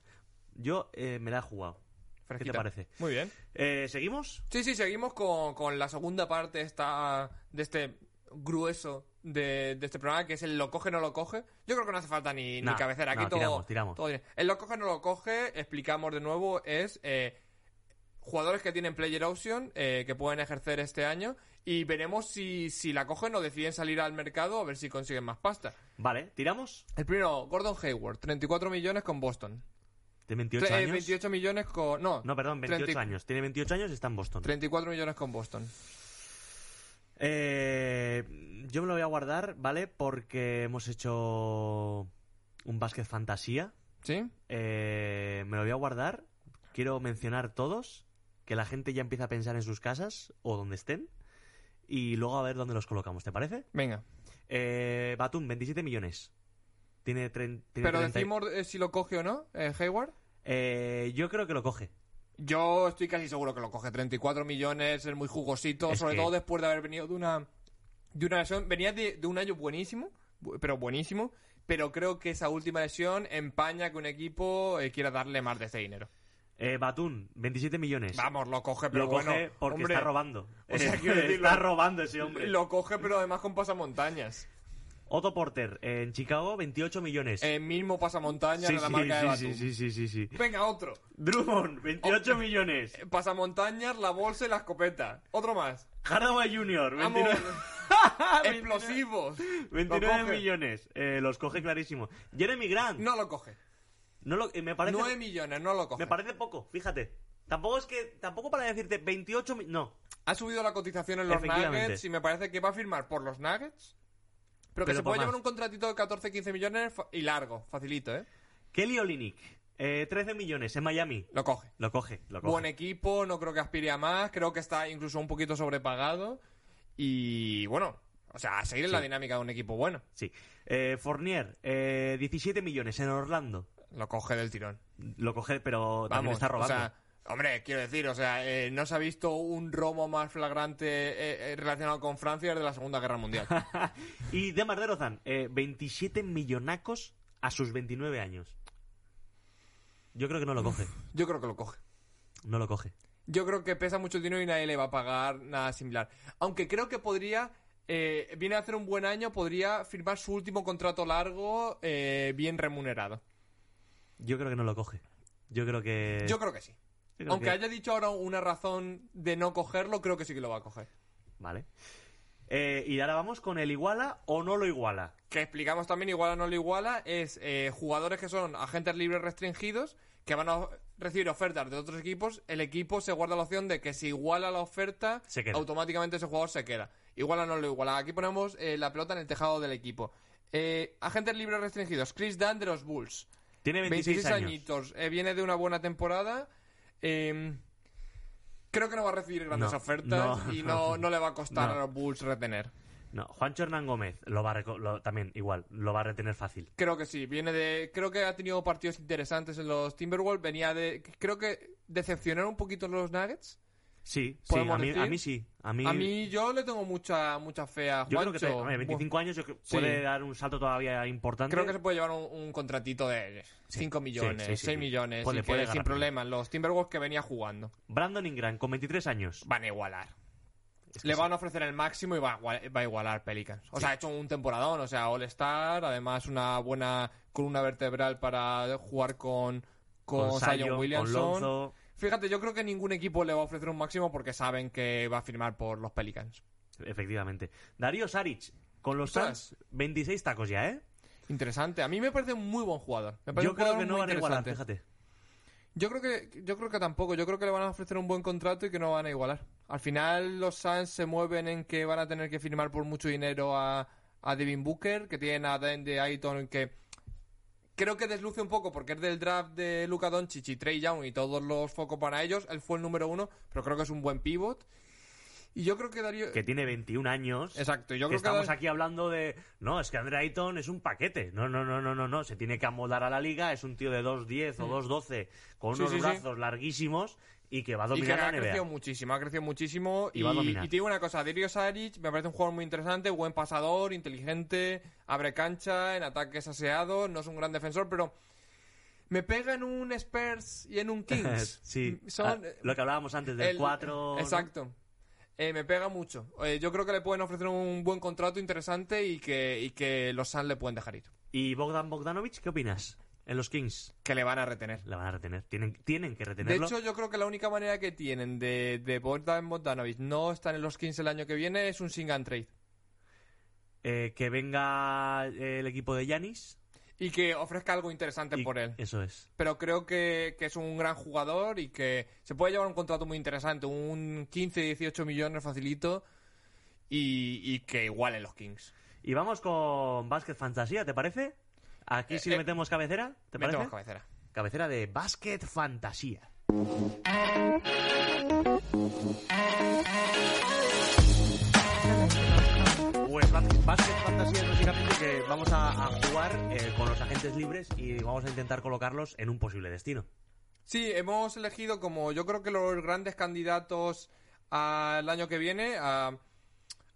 yo eh, me la he jugado. ¿Qué te parece? Muy bien. Eh, ¿Seguimos? Sí, sí, seguimos con, con la segunda parte esta, de este grueso de, de este programa, que es el lo coge, no lo coge. Yo creo que no hace falta ni, ni cabecera. Aquí no, todo, tiramos, tiramos. todo bien. El lo coge, no lo coge, explicamos de nuevo, es jugadores que tienen player option, eh, que pueden ejercer este año, y veremos si, si la cogen o deciden salir al mercado a ver si consiguen más pasta. Vale, ¿tiramos? El primero, Gordon Hayward, 34 millones con Boston. De 28 Tre- eh, años. 28 millones con... No, No, perdón, 28 30 años. Tiene 28 años y está en Boston. 34 millones con Boston. Eh, yo me lo voy a guardar, ¿vale? Porque hemos hecho un básquet fantasía. ¿Sí? Eh, me lo voy a guardar. Quiero mencionar todos. Que la gente ya empiece a pensar en sus casas o donde estén. Y luego a ver dónde los colocamos, ¿te parece? Venga. Eh, Batum, 27 millones. Tiene, tiene Pero 30 y- decimos eh, si lo coge o no, eh, Hayward. Eh, yo creo que lo coge. Yo estoy casi seguro que lo coge. 34 millones, es muy jugosito, Es sobre que- todo después de haber venido de una de una lesión. Venía de, de un año buenísimo, bu- pero buenísimo. Pero creo que esa última lesión empaña que un equipo eh, quiera darle más de ese dinero. Eh, Batum, 27 millones. Vamos, lo coge, pero lo coge bueno, porque hombre, está robando. o sea, Eh, decirlo, está robando ese hombre. Lo coge, pero además con pasamontañas. Otto Porter, eh, en Chicago, 28 millones. El mismo pasamontañas sí, de la sí, marca de Batum. sí, sí, sí, sí. Venga, otro. Drummond, 28 millones. Eh, Pasamontañas, la bolsa y la escopeta. Otro más. Hardaway Jr., Vamos. 29, Explosivos. 29 Lo coge. millones. Eh, los coge clarísimo. Jeremy Grant. No lo coge. No lo- me parece 9 millones, no lo coge. me parece poco, fíjate. Tampoco es que tampoco para decirte 28 mi- no. Ha subido la cotización en los. Nuggets y me parece que va a firmar por los Nuggets. Pero que Pero se puede llevar un contratito de 14-15 millones fa- y largo, facilito, ¿eh? Kelly Olynyk, eh, 13 millones en Miami. Lo coge. Lo coge, lo coge. Buen equipo, no creo que aspire a más, creo que está incluso un poquito sobrepagado. Y bueno, o sea, a seguir en la dinámica de un equipo bueno. Sí. Eh, Fournier, eh, 17 millones en Orlando. Lo coge del tirón. Lo coge, pero también está robando. o sea, hombre, quiero decir, o sea, eh, no se ha visto un robo más flagrante eh, eh, relacionado con Francia desde la Segunda Guerra Mundial. y Demar DeRozan, eh, 27 millonacos a sus 29 años. Yo creo que no lo coge. Yo creo que lo coge. No lo coge. Yo creo que pesa mucho dinero y nadie le va a pagar nada similar. Aunque creo que podría, eh, viene a hacer un buen año, podría firmar su último contrato largo eh, bien remunerado. Yo creo que no lo coge. Yo creo que. Yo creo que sí. creo Aunque que- haya dicho ahora una razón de no cogerlo, creo que sí que lo va a coger. Vale. Eh, y ahora vamos con el iguala o no lo iguala. Que explicamos también, igual o no lo iguala, es eh, jugadores que son agentes libres restringidos que van a recibir ofertas de otros equipos. El equipo se guarda la opción de que si iguala la oferta, Se automáticamente ese jugador se queda. Iguala o no lo iguala. Aquí ponemos eh, la pelota en el tejado del equipo. Eh, agentes libres restringidos. Chris Dunn de los Bulls. Tiene 26, 26 años. añitos. Eh, viene de una buena temporada. Eh, creo que no va a recibir grandes No, ofertas no. y no, no le va a costar a los Bulls retener. No, Juancho Hernán Gómez lo va a lo- también igual, lo va a retener fácil. Creo que sí, viene de. Creo que ha tenido partidos interesantes en los Timberwolves. Venía de. Creo que decepcionaron un poquito los Nuggets. Sí, sí, ¿Podemos a mí, a mí sí. A mí, A mí yo le tengo mucha mucha fe a yo creo que Juancho. te- hombre, 25 años yo creo- Sí. puede dar un salto todavía importante. Creo que se puede llevar un, un contratito de 5 millones, sí, sí, 6 sí. millones. Puede- y que puede sin ganar. problema. Los Timberwolves que venía jugando Brandon Ingram con 23 años. van a igualar. Es que Le van a ofrecer el máximo y va a, va a igualar Pelicans. O sea, ha hecho un temporadón, o sea, All-Star, además una buena columna vertebral para jugar con, con, con Zion Williamson. Fíjate, yo creo que ningún equipo le va a ofrecer un máximo porque saben que va a firmar por los Pelicans. Efectivamente. Darío Saric con los. Suns, 26 tacos ya, ¿eh? Interesante. A mí me parece un muy buen jugador. Me parece Yo un creo jugador que no van a igualar, fíjate. Yo creo que yo creo que tampoco. Yo creo que le van a ofrecer un buen contrato y que no van a igualar. Al final los Suns se mueven en que van a tener que firmar por mucho dinero a, a Devin Booker, que tienen a Dan de Ayton que creo que desluce un poco porque es del draft de Luka Doncic y Trey Young y todos los focos para ellos. Él fue el número uno, pero creo que es un buen pivot. Y yo creo que Darío... Que tiene 21 años. Exacto, yo que creo que... estamos Dar- aquí hablando de. No, es que Andre Ayton es un paquete. No, no, no, no, no, no. Se tiene que amoldar a la liga. Es un tío de 2'10 o 2'12 con Mm. Unos sí, sí. brazos larguísimos y que va a Y que dominar ha crecido NBA. muchísimo, ha crecido muchísimo. Y va a dominar. y te digo una cosa, Dario Saric me parece un jugador muy interesante, buen pasador, inteligente, abre cancha, en ataques aseado, no es un gran defensor, pero me pega en un Spurs y en un Kings. sí. Son, Ah, lo que hablábamos antes del el- 4. Exacto. Eh, me pega mucho. Eh, yo creo que le pueden ofrecer un buen contrato interesante y que, y que los Suns le pueden dejar ir. ¿Y Bogdan Bogdanovic, qué opinas? En los Kings. Que le van a retener. La van a retener. Tienen, tienen que De retenerlo. hecho, yo creo que la única manera que tienen de, de Bogdan Bogdanovic no estar en los Kings el año que viene es un sing and trade. Eh, que venga el equipo de Yanis. Y que ofrezca algo interesante por él. Eso es. Pero creo que, que es un gran jugador y que se puede llevar un contrato muy interesante, un 15, 18 millones facilito y, y que igualen los Kings. Y vamos con Basket Fantasía, ¿te parece? Aquí sí Eh, le eh, metemos cabecera, ¿te parece? Metemos cabecera. Cabecera de Basket Fantasía. Pues Bas- Basket Fantasía es básicamente que vamos a, a jugar eh, con los agentes libres y vamos a intentar colocarlos en un posible destino. Sí, hemos elegido como yo creo que los grandes candidatos al año que viene a,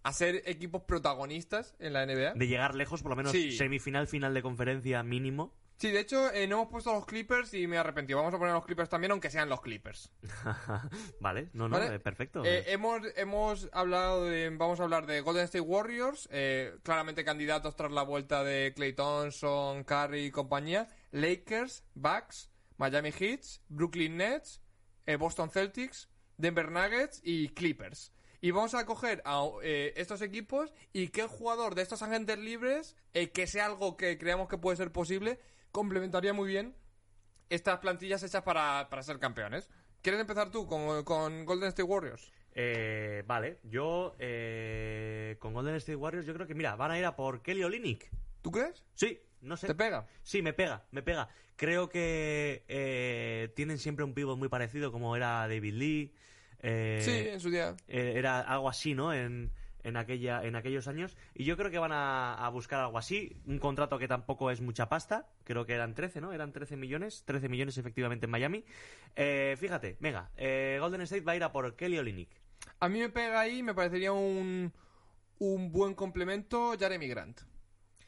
a ser equipos protagonistas en la NBA. De llegar lejos, por lo menos Sí. semifinal, final de conferencia mínimo. Sí, de hecho, eh, no hemos puesto los Clippers y me he arrepentido. Vamos a poner los Clippers también, aunque sean los Clippers. vale, no, no, ¿Vale? eh, perfecto. Eh, hemos, hemos hablado de. Vamos a hablar de Golden State Warriors, eh, claramente candidatos tras la vuelta de Clay Thompson, Curry y compañía. Lakers, Bucks, Miami Heat, Brooklyn Nets, Boston Celtics, Denver Nuggets y Clippers. Y vamos a coger a eh, estos equipos y qué jugador de estos agentes libres, eh, que sea algo que creamos que puede ser posible, complementaría muy bien estas plantillas hechas para, para ser campeones. ¿Quieres empezar tú con, con Golden State Warriors? Eh, vale, yo eh, con Golden State Warriors yo creo que, mira, van a ir a por Kelly Olynyk. ¿Tú crees? Sí, no sé. ¿Te pega? Sí, me pega, me pega. Creo que eh, tienen siempre un pivot muy parecido como era David Lee. Eh, sí, en su día. eh, era algo así, ¿no? En, en, aquella, en aquellos años. Y yo creo que van a, a buscar algo así. Un contrato que tampoco es mucha pasta. Creo que eran 13, ¿no? Eran 13 millones. 13 millones efectivamente en Miami. Eh, fíjate, venga. eh, Golden State va a ir a por Kelly Olynyk. A mí me pega ahí, me parecería un, un buen complemento Jeremy Grant.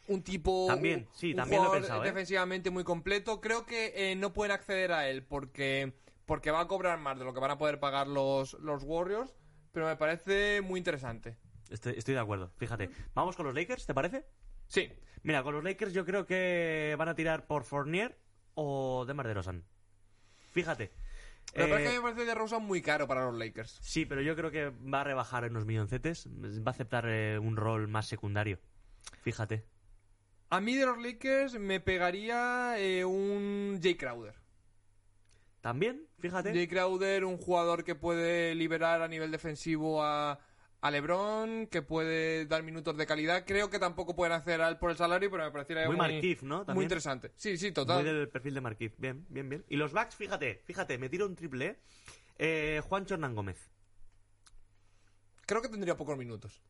Un tipo. También, sí, un también lo he pensado, ¿eh? defensivamente muy completo. Creo que no pueden acceder a él porque, porque va a cobrar más de lo que van a poder pagar los, los Warriors. Pero me parece muy interesante. Estoy, estoy de acuerdo, fíjate. Vamos con los Lakers, ¿te parece? Sí, Mira, con los Lakers yo creo que van a tirar por Fournier o Demar DeRozan. Fíjate. Me Eh, parece que me parece de Rosa muy caro para los Lakers. Sí, pero yo creo que va a rebajar en unos milloncetes. Va a aceptar eh, un rol más secundario. Fíjate. A mí de los Lakers me pegaría eh, un Jay Crowder. También, fíjate. Jay Crowder, un jugador que puede liberar a nivel defensivo a, a LeBron, que puede dar minutos de calidad. Creo que tampoco pueden hacer a él por el salario, pero me pareciera Muy muy, ¿no? muy interesante. Sí, sí, total. Muy del perfil de Marquis. Bien, bien, bien. Y los Bucks, fíjate, fíjate, me tiro un triple. ¿eh? Juancho Hernán Gómez. Creo que tendría pocos minutos.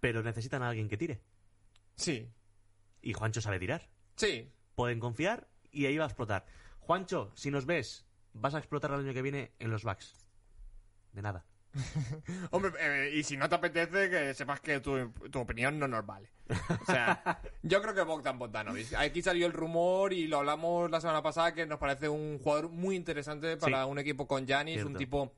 Pero necesitan a alguien que tire. Sí, Y Juancho sabe tirar. sí. Pueden confiar y ahí va a explotar. Juancho, si nos ves, vas a explotar el año que viene en los Bucks. De nada. Hombre, eh, y si no te apetece, que sepas que tu, tu opinión no nos vale. O sea, yo creo que Bogdan Bogdanovic. Aquí salió el rumor y lo hablamos la semana pasada que nos parece un jugador muy interesante para Sí. un equipo con Giannis, un tipo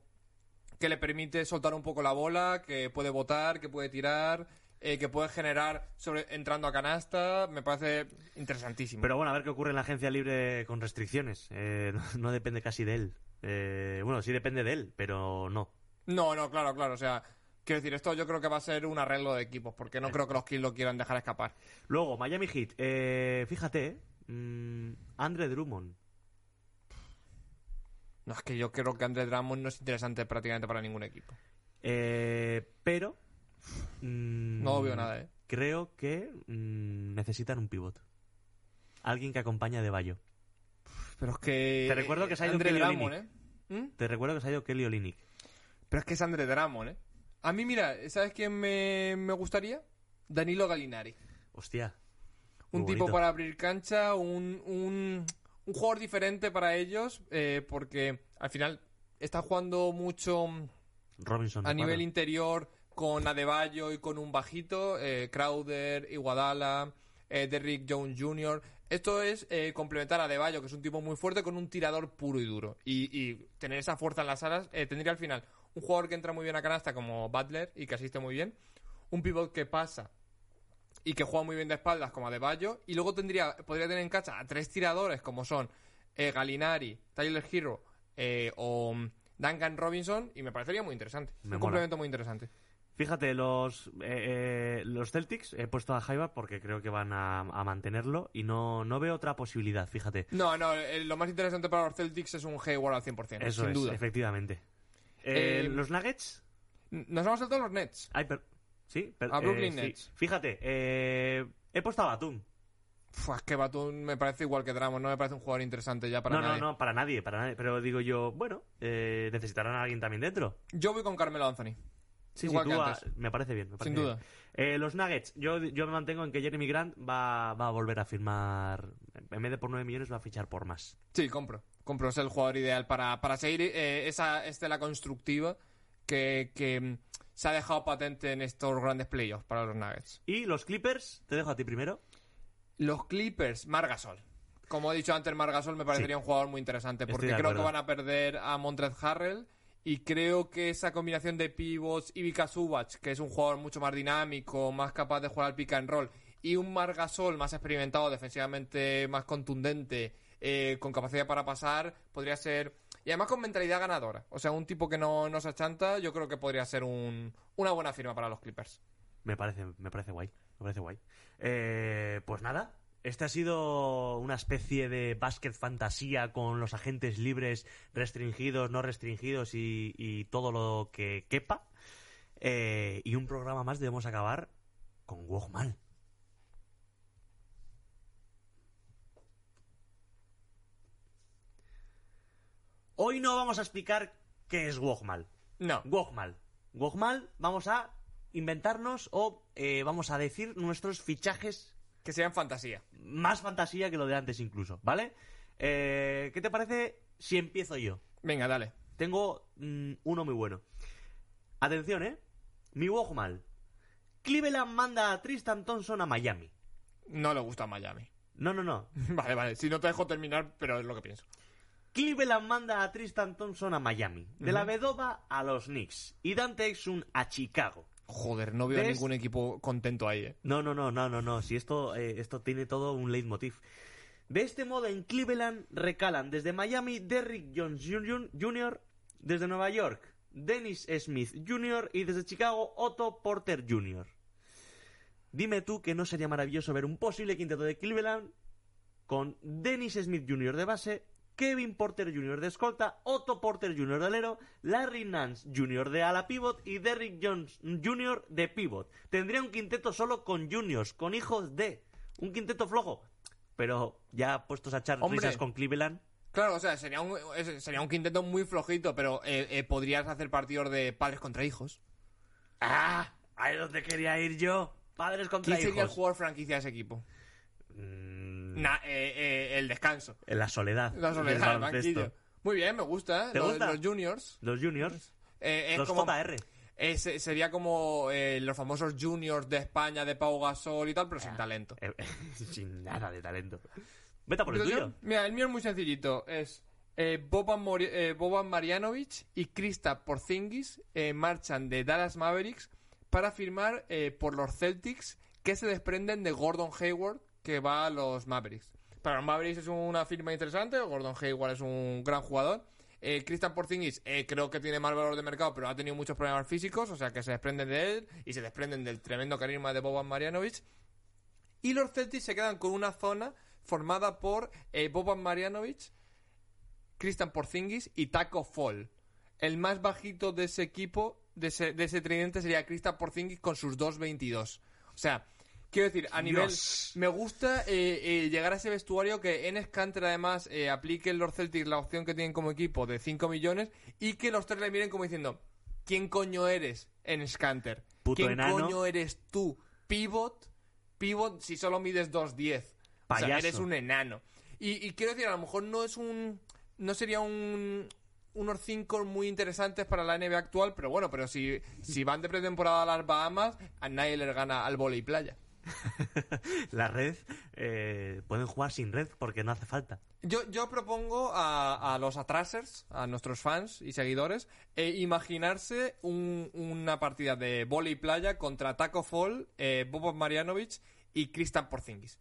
que le permite soltar un poco la bola, que puede botar, que puede tirar, eh, que puede generar sobre entrando a canasta. Me parece interesantísimo. Pero bueno, a ver qué ocurre en la agencia libre con restricciones. Eh, no, no depende casi de él. Eh, bueno, sí depende de él, pero no. No, no, claro, claro. O sea, quiero decir, esto yo creo que va a ser un arreglo de equipos, porque no creo que los Kings lo quieran dejar escapar. Luego, Miami Heat. Eh, fíjate, mm, Andre Drummond. No, es que yo creo que Andre Drummond no es interesante prácticamente para ningún equipo. Eh, pero. Mm, No veo nada, ¿eh? Creo que mm, necesitan un pivot. Alguien que acompañe a De Bayo. Pero es que... Te recuerdo que se ha ido Kelly Drummond, ¿eh? ¿Mm? Te recuerdo que se ha ido Kelly Olynyk. Pero es que es Andre Drummond, ¿eh? A mí, mira, ¿sabes quién me, me gustaría? Danilo Gallinari. Hostia. Un tipo para abrir cancha, un, un, un jugador diferente para ellos, eh, porque al final está jugando mucho Robinson. a nivel interior con Adebayo y con un bajito, eh, Crowder, Iguadala, eh, Derrick Jones Jr. Esto es eh, complementar a Adebayo, que es un tipo muy fuerte, con un tirador puro y duro. Y, y tener esa fuerza en las alas eh, tendría al final un jugador que entra muy bien a canasta como Butler y que asiste muy bien, un pivot que pasa y que juega muy bien de espaldas como Adebayo, y luego tendría podría tener en cancha a tres tiradores como son eh, Galinari, Tyler Hero eh, o Duncan Robinson, y me parecería muy interesante. Me un mola. complemento muy interesante. Fíjate, los, eh, eh, los Celtics he puesto a Jaiba porque creo que van a, a mantenerlo y no, no veo otra posibilidad, fíjate. No, no, eh, lo más interesante para los Celtics es un Hayward al 100%, Eso sin es, duda. efectivamente. Eh, los Nuggets. Nos vamos a saltar los Nets. Ay, sí, A Brooklyn sí. Nets. Fíjate, he puesto a Batum. Fua, es que Batum me parece igual que Dramos, no me parece un jugador interesante ya para no, nadie. no, no, para nadie, para nadie. Pero digo yo, bueno, necesitarán a alguien también dentro. Yo voy con Carmelo Anthony. Sí, Igual sí, que tú a- me parece bien. me parece Sin bien. duda. Eh, los Nuggets, yo, yo me mantengo en que Jeremy Grant va, va a volver a firmar. En vez de por 9 millones, va a fichar por más. Sí, compro. Compro, es el jugador ideal para, para seguir eh, esa estela constructiva que, que mm, se ha dejado patente en estos grandes playoffs para los Nuggets. Y los Clippers, te dejo a ti primero. Los Clippers, Margasol. como he dicho antes, Margasol me parecería un jugador muy interesante porque creo que van a perder a Montrezl Harrell y creo que esa combinación de pivots y Vika Subac, que es un jugador mucho más dinámico, más capaz de jugar al pick and roll, y un Margasol más experimentado, defensivamente más contundente, eh, con capacidad para pasar, podría ser... Y además con mentalidad ganadora. O sea, un tipo que no, no se achanta, yo creo que podría ser un- una buena firma para los Clippers. Me parece, me parece guay. Me parece guay. Eh, pues nada. Este ha sido una especie de básquet fantasía con los agentes libres, restringidos, no restringidos y, y todo lo que quepa. Eh, y un programa más debemos acabar con Wogmal. Hoy no vamos a explicar qué es Wogmal. No. Wogmal. Wogmal, vamos a inventarnos o eh, vamos a decir nuestros fichajes Que sean fantasía. más fantasía que lo de antes incluso, ¿vale? Eh, ¿Qué te parece si empiezo yo? Venga, dale. Tengo mm, uno muy bueno. Atención, ¿eh? Mi Wogmal. Cleveland manda a Tristan Thompson a Miami. No le gusta Miami. No, no, no. Vale, vale. Si no te dejo terminar, pero es lo que pienso. Cleveland manda a Tristan Thompson a Miami. De la Vedova a los Knicks. Y Dante Exum a Chicago. Joder, no veo ¿Ves? ningún equipo contento ahí, eh. No, no, no, no, no, no. Si esto, eh, esto tiene todo un leitmotiv. De este modo, en Cleveland recalan desde Miami Derrick Jones Jr., desde Nueva York Dennis Smith Jr. y desde Chicago Otto Porter Jr. Dime tú que no sería maravilloso ver un posible quinteto de Cleveland con Dennis Smith Jr. de base, Kevin Porter Jr. de escolta, Otto Porter Jr. de alero, Larry Nance Jr. de ala pivot y Derrick Jones Jr. de pivot. Tendría un quinteto solo con juniors, con hijos de. Un quinteto flojo. Pero ya puestos a echar Hombre. risas con Cleveland. Claro, o sea, sería un, sería un quinteto muy flojito, pero eh, eh, podrías hacer partidos de padres contra hijos. ¡Ah! Ahí es donde quería ir yo. Padres contra ¿Quién sería el hijos. jugador franquicia de ese equipo? Mm, Na- eh, eh, el descanso. en la soledad. La soledad, el baloncesto. banquillo. Muy bien, me gusta. ¿eh? ¿Te Los, gusta? los juniors. Los juniors. Eh, es los como, JR. es- sería como eh, los famosos juniors de España, de Pau Gasol y tal, pero sin talento. Eh, sin nada de talento. Vete por el tuyo. yo- mira, el mío es muy sencillito. Es eh, Boban, Mori- eh, Boban Marjanovic y Krista Porzingis eh, marchan de Dallas Mavericks para firmar eh, por los Celtics que se desprenden de Gordon Hayward que va a los Mavericks. Para los Mavericks es una firma interesante. Gordon Hayward es un gran jugador. Eh, Christian Porzingis eh, creo que tiene más valor de mercado, pero ha tenido muchos problemas físicos, o sea que se desprenden de él y se desprenden del tremendo carisma de Boban Marjanovic. Y los Celtics se quedan con una zona formada por eh, Boban Marjanovic, Christian Porzingis y Taco Fall. El más bajito de ese equipo, de ese, de ese tridente, sería Christian Porzingis con sus 2.22. O sea, quiero decir, a nivel... Dios. Me gusta eh, eh, llegar a ese vestuario que en Scanter además eh, apliquen los Celtics la opción que tienen como equipo de 5 millones y que los tres le miren como diciendo, ¿quién coño eres en Scanter? Puto ¿Quién enano. coño eres tú? Pivot, pivot si solo mides 2'10. O sea, eres un enano. Y, y quiero decir, a lo mejor no es un... No sería un... Unos cinco muy interesantes para la NBA actual, pero bueno, pero si, si van de pretemporada a las Bahamas, a nadie les gana al volei playa. La red. eh, pueden jugar sin red porque no hace falta. Yo, yo propongo a, a los atrasers, a nuestros fans y seguidores, eh, imaginarse un- una partida de volei playa contra Taco Fall, eh, Bobo Marjanovic y Christian Porzingis.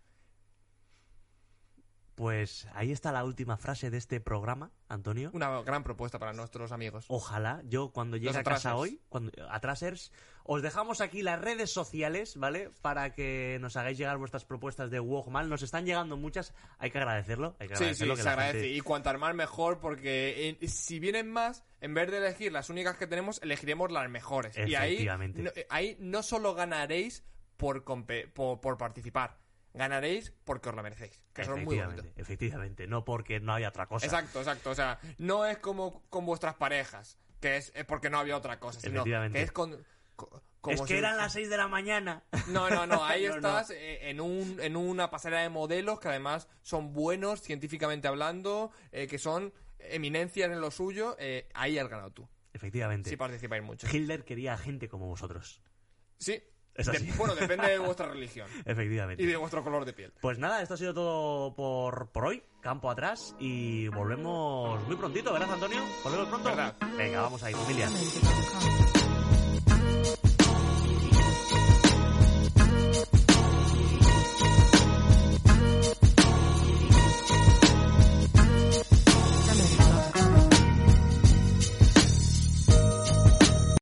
Pues ahí está la última frase de este programa, Antonio. Una gran propuesta para nuestros amigos. Ojalá, yo cuando llegue a casa hoy, cuando atrasers, os dejamos aquí las redes sociales, ¿vale? Para que nos hagáis llegar vuestras propuestas de Wogmal. Nos están llegando muchas, hay que agradecerlo. Hay que Sí, sí, agradecerlo que se agradece. gente- Y cuantas más mejor, porque eh, si vienen más, en vez de elegir las únicas que tenemos, elegiremos las mejores. Y ahí no, ahí no solo ganaréis por, por participar, ganaréis porque os lo merecéis. Que es muy bonito. Efectivamente, no porque no hay otra cosa. Exacto, exacto. O sea, no es como con vuestras parejas, que es, es porque no había otra cosa, sino Efectivamente. que es con... co- como es que si- eran las 6 de la mañana. No, no, no, ahí No, estás eh, En, un, en una pasarela de modelos que además son buenos científicamente hablando, eh, que son eminencias en lo suyo, eh, ahí has ganado tú, Efectivamente. si participáis mucho. Hitler quería a gente como vosotros. Sí, Es De- así. bueno, depende de vuestra religión Efectivamente. y de vuestro color de piel. Pues nada, esto ha sido todo por, por hoy. Campo atrás y volvemos muy prontito, ¿verdad, Antonio? ¿Volvemos pronto? ¿Verdad? Venga, vamos ahí, familia.